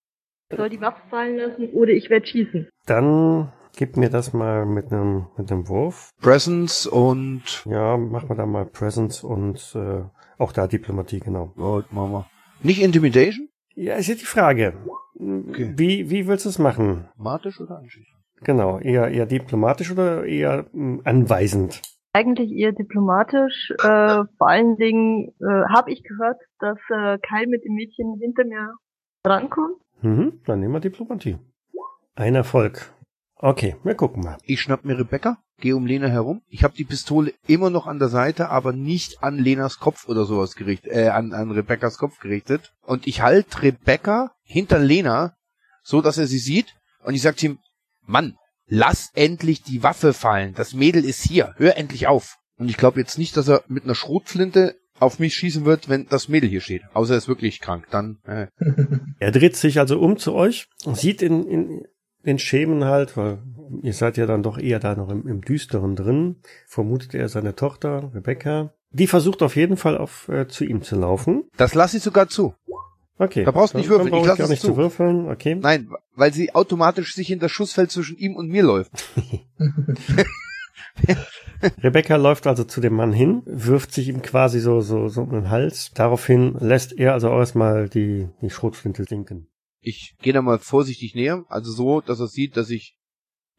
E: Ich soll die Waffe fallen lassen oder ich werde schießen.
A: Dann gib mir das mal mit einem mit einem Wurf.
C: Presence und
A: Ja, machen wir da mal Presence und äh, auch da Diplomatie, genau.
C: oh, machen wir. Nicht Intimidation?
A: Ja, ist jetzt die Frage.
C: Okay.
A: Wie, wie willst du es machen?
C: Dramatisch oder anschließend?
A: Genau, eher, eher diplomatisch oder eher mh, anweisend?
E: Eigentlich eher diplomatisch. Äh, vor allen Dingen äh, habe ich gehört, dass äh, Kyle mit dem Mädchen hinter mir rankommt.
A: Mhm, dann nehmen wir Diplomatie. Ein Erfolg. Okay, wir gucken mal.
C: Ich schnapp mir Rebecca, gehe um Lena herum. Ich habe die Pistole immer noch an der Seite, aber nicht an Lenas Kopf oder sowas gerichtet, äh, an, an Rebeccas Kopf gerichtet. Und ich halte Rebecca hinter Lena, so dass er sie sieht. Und ich sag zu ihm, Mann, lass endlich die Waffe fallen. Das Mädel ist hier. Hör endlich auf. Und ich glaube jetzt nicht, dass er mit einer Schrotflinte auf mich schießen wird, wenn das Mädel hier steht. Außer er ist wirklich krank. Dann, äh, [laughs]
A: Er dreht sich also um zu euch, sieht in, in den Schemen halt, weil ihr seid ja dann doch eher da noch im, im Düsteren drin, vermutet er seine Tochter, Rebecca. Die versucht auf jeden Fall auf äh, zu ihm zu laufen.
C: das lasse ich sogar zu.
A: Okay.
C: Da brauchst du nicht würfeln, ich
A: brauche
C: lass
A: gar
C: es
A: nicht
C: zu.
A: zu würfeln, okay.
C: Nein, weil sie automatisch sich in das Schussfeld zwischen ihm und mir läuft. [laughs] [laughs]
A: Rebecca läuft also zu dem Mann hin, wirft sich ihm quasi so, so, so um den Hals. Daraufhin lässt er also erstmal die, die Schrotflinte sinken.
C: Ich gehe da mal vorsichtig näher, also so, dass er sieht, dass ich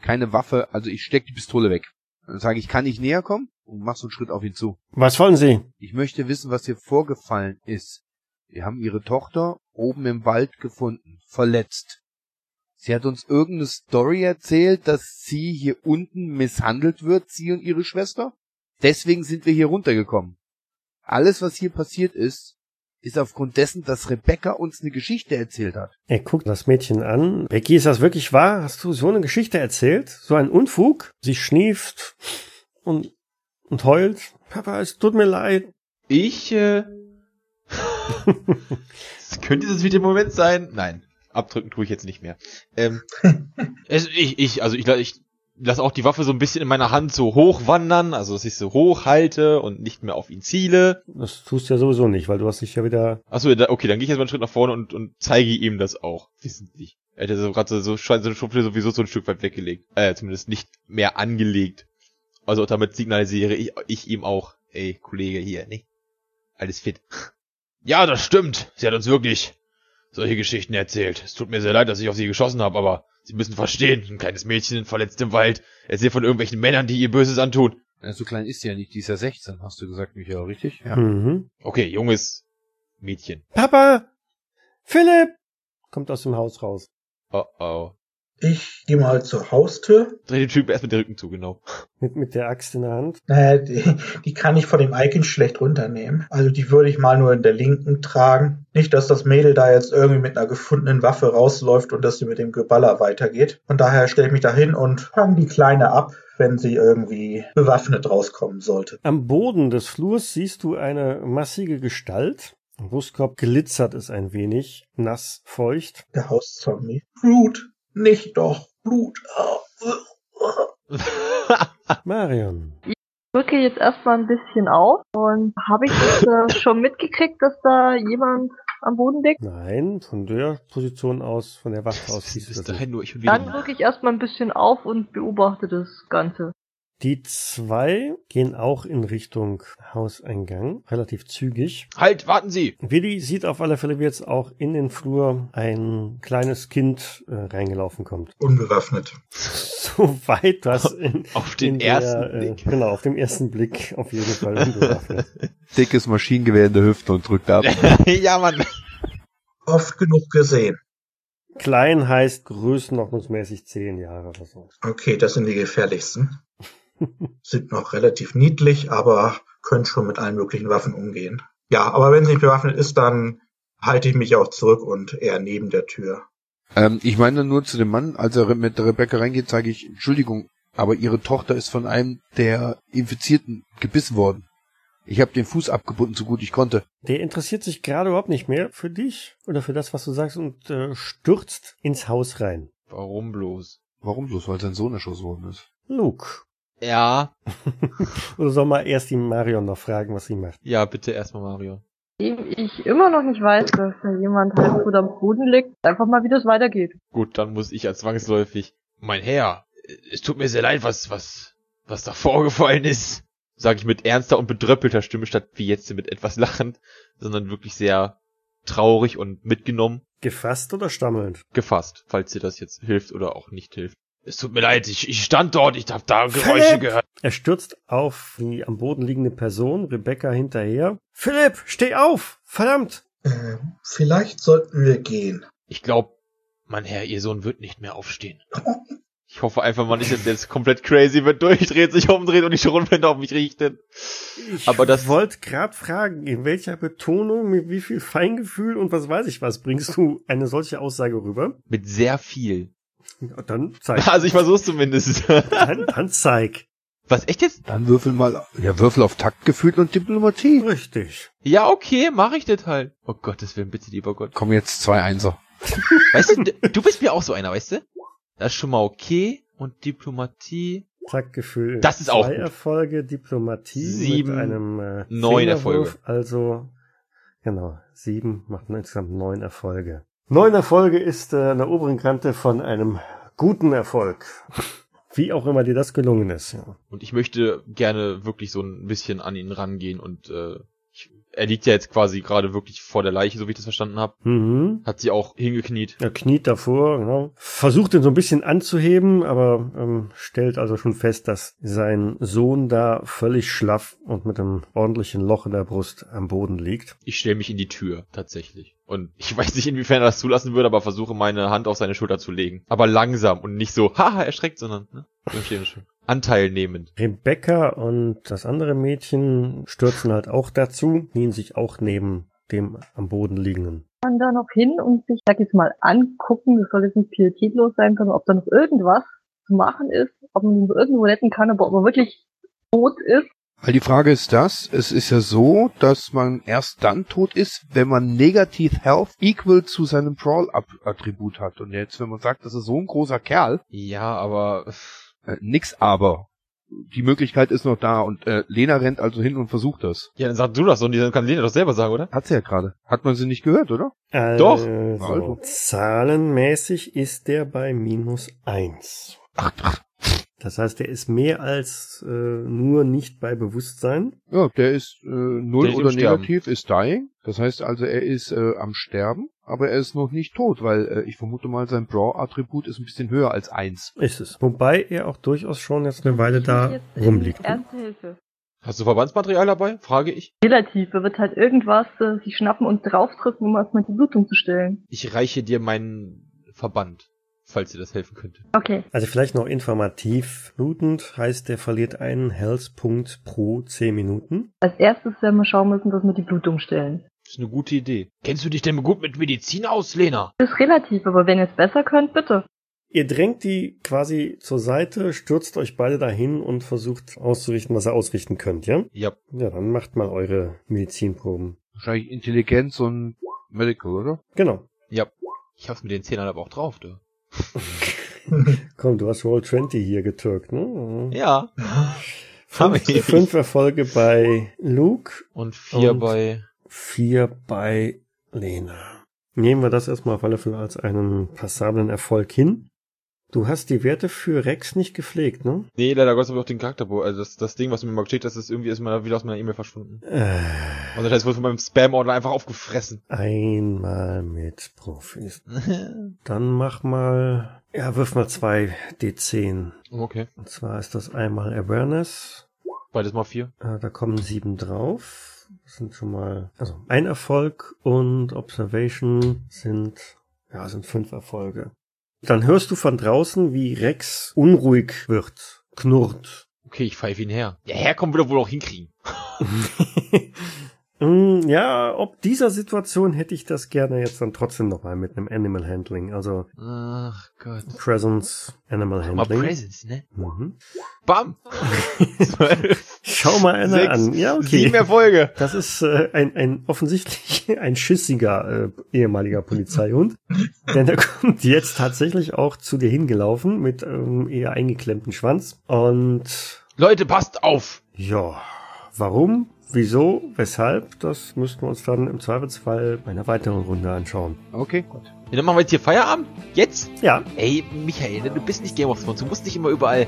C: keine Waffe, also ich steck die Pistole weg. Dann sage ich, kann ich näher kommen? Und mach so einen Schritt auf ihn zu.
A: Was wollen Sie?
C: Ich möchte wissen, was hier vorgefallen ist. Wir haben Ihre Tochter oben im Wald gefunden, verletzt. Sie hat uns irgendeine Story erzählt, dass sie hier unten misshandelt wird, sie und ihre Schwester. Deswegen sind wir hier runtergekommen. Alles, was hier passiert ist, ist aufgrund dessen, dass Rebecca uns eine Geschichte erzählt hat.
A: Er guckt das Mädchen an. Becky, ist das wirklich wahr? Hast du so eine Geschichte erzählt? So ein Unfug? Sie schnieft und, und heult. Papa, es tut mir leid.
D: Ich, äh, [laughs] [laughs] könnte das wieder der Moment sein? Nein. Abdrücken tue ich jetzt nicht mehr. Ähm, [laughs] es, ich, ich, also ich, ich lasse auch die Waffe so ein bisschen in meiner Hand so hochwandern, also dass ich so hoch halte und nicht mehr auf ihn ziele.
A: Das tust du ja sowieso nicht, weil du hast dich ja wieder...
D: Achso, okay, dann gehe ich jetzt mal einen Schritt nach vorne und, und zeige ihm das auch, wissentlich. Er hätte so gerade so, so seine Schublade sowieso so ein Stück weit weggelegt. Äh, zumindest nicht mehr angelegt. Also damit signalisiere ich, ich ihm auch, ey, Kollege hier, ne? Alles fit. [laughs] Ja, das stimmt. Sie hat uns wirklich solche Geschichten erzählt. Es tut mir sehr leid, dass ich auf sie geschossen habe, aber Sie müssen verstehen, ein kleines Mädchen verletzt im Wald, erzählt von irgendwelchen Männern, die ihr Böses antun.
C: Ja, so klein ist sie ja nicht, die ist ja 16, hast du gesagt, Michael, richtig? Ja.
A: Mhm.
D: Okay, junges Mädchen.
A: Papa! Philipp! Kommt aus dem Haus raus.
D: Oh oh.
B: Ich gehe mal zur Haustür.
D: Dreh den Typ erst mit dem Rücken zu, genau.
A: Mit, mit der Axt in der Hand.
B: Naja, die, die kann ich von dem Icon schlecht runternehmen. Also die würde ich mal nur in der linken tragen. Nicht, dass das Mädel da jetzt irgendwie mit einer gefundenen Waffe rausläuft und dass sie mit dem Geballer weitergeht. Von daher stelle ich mich da hin und fange die Kleine ab, wenn sie irgendwie bewaffnet rauskommen sollte.
A: Am Boden des Flurs siehst du eine massige Gestalt. Brustkorb glitzert es ein wenig, nass, feucht.
B: Der Hauszombie. Blut, nicht doch Blut. [laughs]
A: Marion.
E: drücke jetzt erstmal ein bisschen auf und habe ich das, äh, [laughs] schon mitgekriegt, dass da jemand am Boden liegt?
A: Nein, von der Position aus, von der Waffe aus siehst du das
D: dahin nur ich und
E: Dann drücke ich erstmal ein bisschen auf und beobachte das Ganze.
A: Die zwei gehen auch in Richtung Hauseingang, relativ zügig.
D: Halt, warten Sie!
A: Willi sieht auf alle Fälle, wie jetzt auch in den Flur ein kleines Kind äh, reingelaufen kommt.
B: Unbewaffnet. [laughs]
A: Soweit das in,
D: Auf den
A: in
D: ersten
A: der, äh,
D: Blick.
A: Genau, auf dem ersten Blick auf jeden Fall unbewaffnet. [laughs]
C: Dickes Maschinengewehr in der Hüfte und drückt ab. [laughs]
D: ja, Mann.
B: Oft genug gesehen.
A: Klein heißt größenordnungsmäßig zehn Jahre oder so.
B: Okay, das sind die gefährlichsten. Sind noch relativ niedlich, aber können schon mit allen möglichen Waffen umgehen. Ja, aber wenn sie nicht bewaffnet ist, dann halte ich mich auch zurück und eher neben der Tür.
C: Ähm, ich meine nur zu dem Mann, als er mit Rebecca reingeht, sage ich, Entschuldigung, aber ihre Tochter ist von einem der Infizierten gebissen worden. Ich habe den Fuß abgebunden, so gut ich konnte.
A: Der interessiert sich gerade überhaupt nicht mehr für dich oder für das, was du sagst und äh, stürzt ins Haus rein.
D: Warum bloß?
C: Warum bloß? Weil sein Sohn erschossen worden ist.
A: Luke.
D: Ja. [laughs]
A: Oder soll mal erst die Marion noch fragen, was sie macht?
D: Ja, bitte erstmal Mario.
E: Dem ich immer noch nicht weiß, dass da jemand halb tot am Boden liegt, einfach mal, wie das weitergeht.
D: Gut, dann muss ich als zwangsläufig. Mein Herr, es tut mir sehr leid, was, was, was da vorgefallen ist. Sag ich mit ernster und bedröppelter Stimme, statt wie jetzt mit etwas lachend, sondern wirklich sehr traurig und mitgenommen,
A: Gefasst oder stammelnd?
D: gefasst, falls dir das jetzt hilft oder auch nicht hilft. Es tut mir leid, ich, ich stand dort, ich hab da Geräusche
A: Philipp!
D: gehört.
A: Er stürzt auf die am Boden liegende Person, Rebecca hinterher. Philipp, steh auf! Verdammt!
B: Äh, vielleicht sollten wir gehen.
D: Ich glaub, mein Herr, ihr Sohn wird nicht mehr aufstehen. [laughs] Ich hoffe einfach mal nicht, dass der jetzt komplett crazy wird, durchdreht, sich umdreht und die Schrotflinte auf mich richtet.
A: Ich
D: Aber das-
A: wollte gerade fragen, in welcher Betonung, mit wie viel Feingefühl und was weiß ich was bringst du eine solche Aussage rüber?
D: Mit sehr viel.
A: Dann zeig. [laughs]
D: Also ich versuch's zumindest.
A: Dann, dann zeig.
D: Was, echt jetzt?
C: Dann würfel mal, ja, würfel auf Taktgefühl und Diplomatie.
A: Richtig.
D: Ja, okay, mach ich das halt. Oh Gottes Willen, bitte, lieber Gott.
C: Kommen jetzt zwei Einser.
D: Weißt du, du bist mir auch so einer, weißt du? Das ist schon mal okay. Und Diplomatie.
A: Taktgefühl.
D: Das ist auch
A: Zwei. Erfolge, Diplomatie
D: Sieben,
A: mit einem äh,
D: neun
A: Fingerwurf, Also, genau, sieben macht insgesamt neun Erfolge. Neun Erfolge ist äh, an der oberen Kante von einem guten Erfolg. Wie auch immer dir das gelungen ist. Ja.
D: Und ich möchte gerne wirklich so ein bisschen an ihn rangehen und äh, er liegt ja jetzt quasi gerade wirklich vor der Leiche, so wie ich das verstanden habe.
A: Mhm.
D: Hat sie auch hingekniet.
A: Er kniet davor, genau. Versucht ihn so ein bisschen anzuheben, aber ähm, stellt also schon fest, dass sein Sohn da völlig schlaff und mit einem ordentlichen Loch in der Brust am Boden liegt.
D: Ich stelle mich in die Tür, tatsächlich. Und ich weiß nicht, inwiefern er das zulassen würde, aber versuche meine Hand auf seine Schulter zu legen. Aber langsam und nicht so, [laughs] haha, erschreckt, sondern, ne? Anteil nehmend.
A: Rebecca und das andere Mädchen stürzen halt auch dazu, knien sich auch neben dem am Boden liegenden.
E: Man da noch hin und sich, sag jetzt mal, angucken, das soll jetzt nicht pietätlos sein, sondern ob da noch irgendwas zu machen ist, ob man ihn irgendwo retten kann, aber ob er wirklich tot ist.
C: Weil die Frage ist das, es ist ja so, dass man erst dann tot ist, wenn man Negative Health equal zu seinem Brawl-Attribut hat. Und jetzt, wenn man sagt, das ist so ein großer Kerl,
D: Ja, aber
C: äh, nix aber. Die Möglichkeit ist noch da und äh, Lena rennt also hin und versucht das.
D: ja, dann sag du das und die kann Lena doch selber sagen, oder?
C: Hat sie ja gerade. Hat man sie nicht gehört, oder?
D: Doch.
A: Also,
C: Also.
A: Zahlenmäßig ist der bei minus eins.
C: Ach, ach.
A: Das heißt, er ist mehr als äh, nur nicht bei Bewusstsein.
C: Ja, der ist äh, null
D: Der ist
C: oder
D: Sterben.
C: negativ, ist dying. Das heißt also, er ist äh, am Sterben, aber er ist noch nicht tot, weil äh, ich vermute mal, sein Brawl-Attribut ist ein bisschen höher als eins.
A: Ist es. Wobei er auch durchaus schon jetzt eine Weile da rumliegt.
E: Erste Hilfe.
D: Hast du Verbandsmaterial dabei? Frage ich.
E: Relativ, er wird halt irgendwas äh, sich schnappen und draufdrücken, um erstmal die Blutung zu stillen.
D: Ich reiche dir meinen Verband, falls dir das helfen könnte.
E: Okay.
A: Also vielleicht noch informativ. Blutend heißt, er verliert einen Health-Punkt pro 10 Minuten.
E: Als erstes werden wir schauen müssen, dass wir die Blutung stillen.
D: Das ist eine gute Idee. Kennst du dich denn gut mit Medizin aus, Lena?
E: Ist relativ, aber wenn ihr es besser könnt, bitte.
A: Ihr drängt die quasi zur Seite, stürzt euch beide dahin und versucht auszurichten, was ihr ausrichten könnt, ja?
D: Ja.
A: Ja, dann macht mal eure Medizinproben.
C: Wahrscheinlich Intelligenz und Medical, oder?
A: Genau.
D: Ja. Ich hab's mit den Zähnern aber auch drauf, du. [laughs]
A: Komm, du hast Roll 20 hier getürkt, ne?
D: Ja.
A: Fünf, fünf Erfolge bei Luke,
D: Und vier
A: Und-
D: bei...
A: vier bei Lena. Nehmen wir das erstmal auf alle Fälle als einen passablen Erfolg hin. Du hast die Werte für Rex nicht gepflegt, ne?
D: Nee, leider Gottes habe ich auch den Charakterbo. Also das, das Ding, was mir mal geschickt hast, ist irgendwie ist mal wieder aus meiner E-Mail verschwunden.
A: Äh,
D: Also das heißt, wurde von meinem Spam-Ordner einfach aufgefressen.
A: einmal mit Profis. [laughs] Dann mach mal, ja, wirf mal zwei D10.
D: okay.
A: Und zwar ist das einmal Awareness.
D: Beides mal vier.
A: Da kommen sieben drauf. Das sind schon mal, also ein Erfolg und Observation sind, ja, sind fünf Erfolge. Dann hörst du von draußen, wie Rex unruhig wird, knurrt.
D: Okay, ich pfeife ihn her. Ja, herkommen wird er wohl auch hinkriegen. [laughs]
A: Mm, ja, ob dieser Situation hätte ich das gerne jetzt dann trotzdem nochmal mit einem Animal Handling, also
D: Ach Gott.
A: Presence Animal
D: Mal
A: Handling.
D: Presents, ne?
A: Mhm.
D: Bam! [laughs]
A: Schau mal einer
D: Sechs,
A: an. Ja, okay.
D: Sieben Erfolge.
A: Das ist äh, ein, ein offensichtlich [laughs] ein schissiger äh, ehemaliger Polizeihund. [laughs] Denn er kommt jetzt tatsächlich auch zu dir hingelaufen mit ähm, eher eingeklemmten Schwanz. Und
D: Leute, passt auf!
A: ja, warum? Wieso? Weshalb? Das müssten wir uns dann im Zweifelsfall bei einer weiteren Runde anschauen.
C: Okay, gut.
D: Ja, dann machen wir jetzt hier Feierabend? Jetzt?
A: Ja,
D: Ey, Michael, du bist nicht Game of Thrones. Du musst nicht immer überall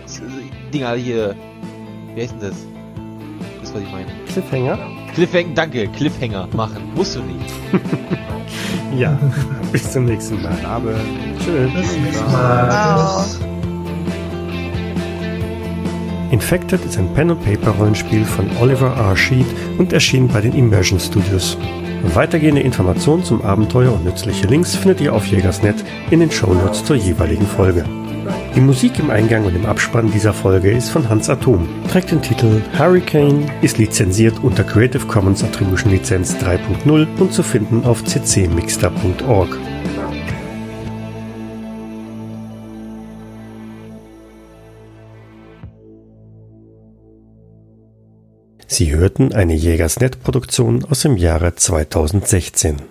D: Dinger hier. Wie heißt denn das? Das, was ich meine.
A: Cliffhanger.
D: Cliffhanger, danke, Cliffhanger machen. Musst du nicht. [laughs]
A: Ja, [laughs] bis zum nächsten Mal.
C: Aber
A: Tschüss.
B: Bis zum nächsten Mal.
A: Infected ist ein Pen-and-Paper-Rollenspiel von Oliver R. Sheet und erschien bei den Immersion Studios. Weitergehende Informationen zum Abenteuer und nützliche Links findet ihr auf Jägersnet in den Shownotes zur jeweiligen Folge. Die Musik im Eingang und im Abspann dieser Folge ist von Hans Atom, trägt den Titel Hurricane, ist lizenziert unter Creative Commons Attribution Lizenz 3.0 und zu finden auf ccmixter.org. Sie hörten eine Jägersnet-Produktion aus dem Jahre 2016.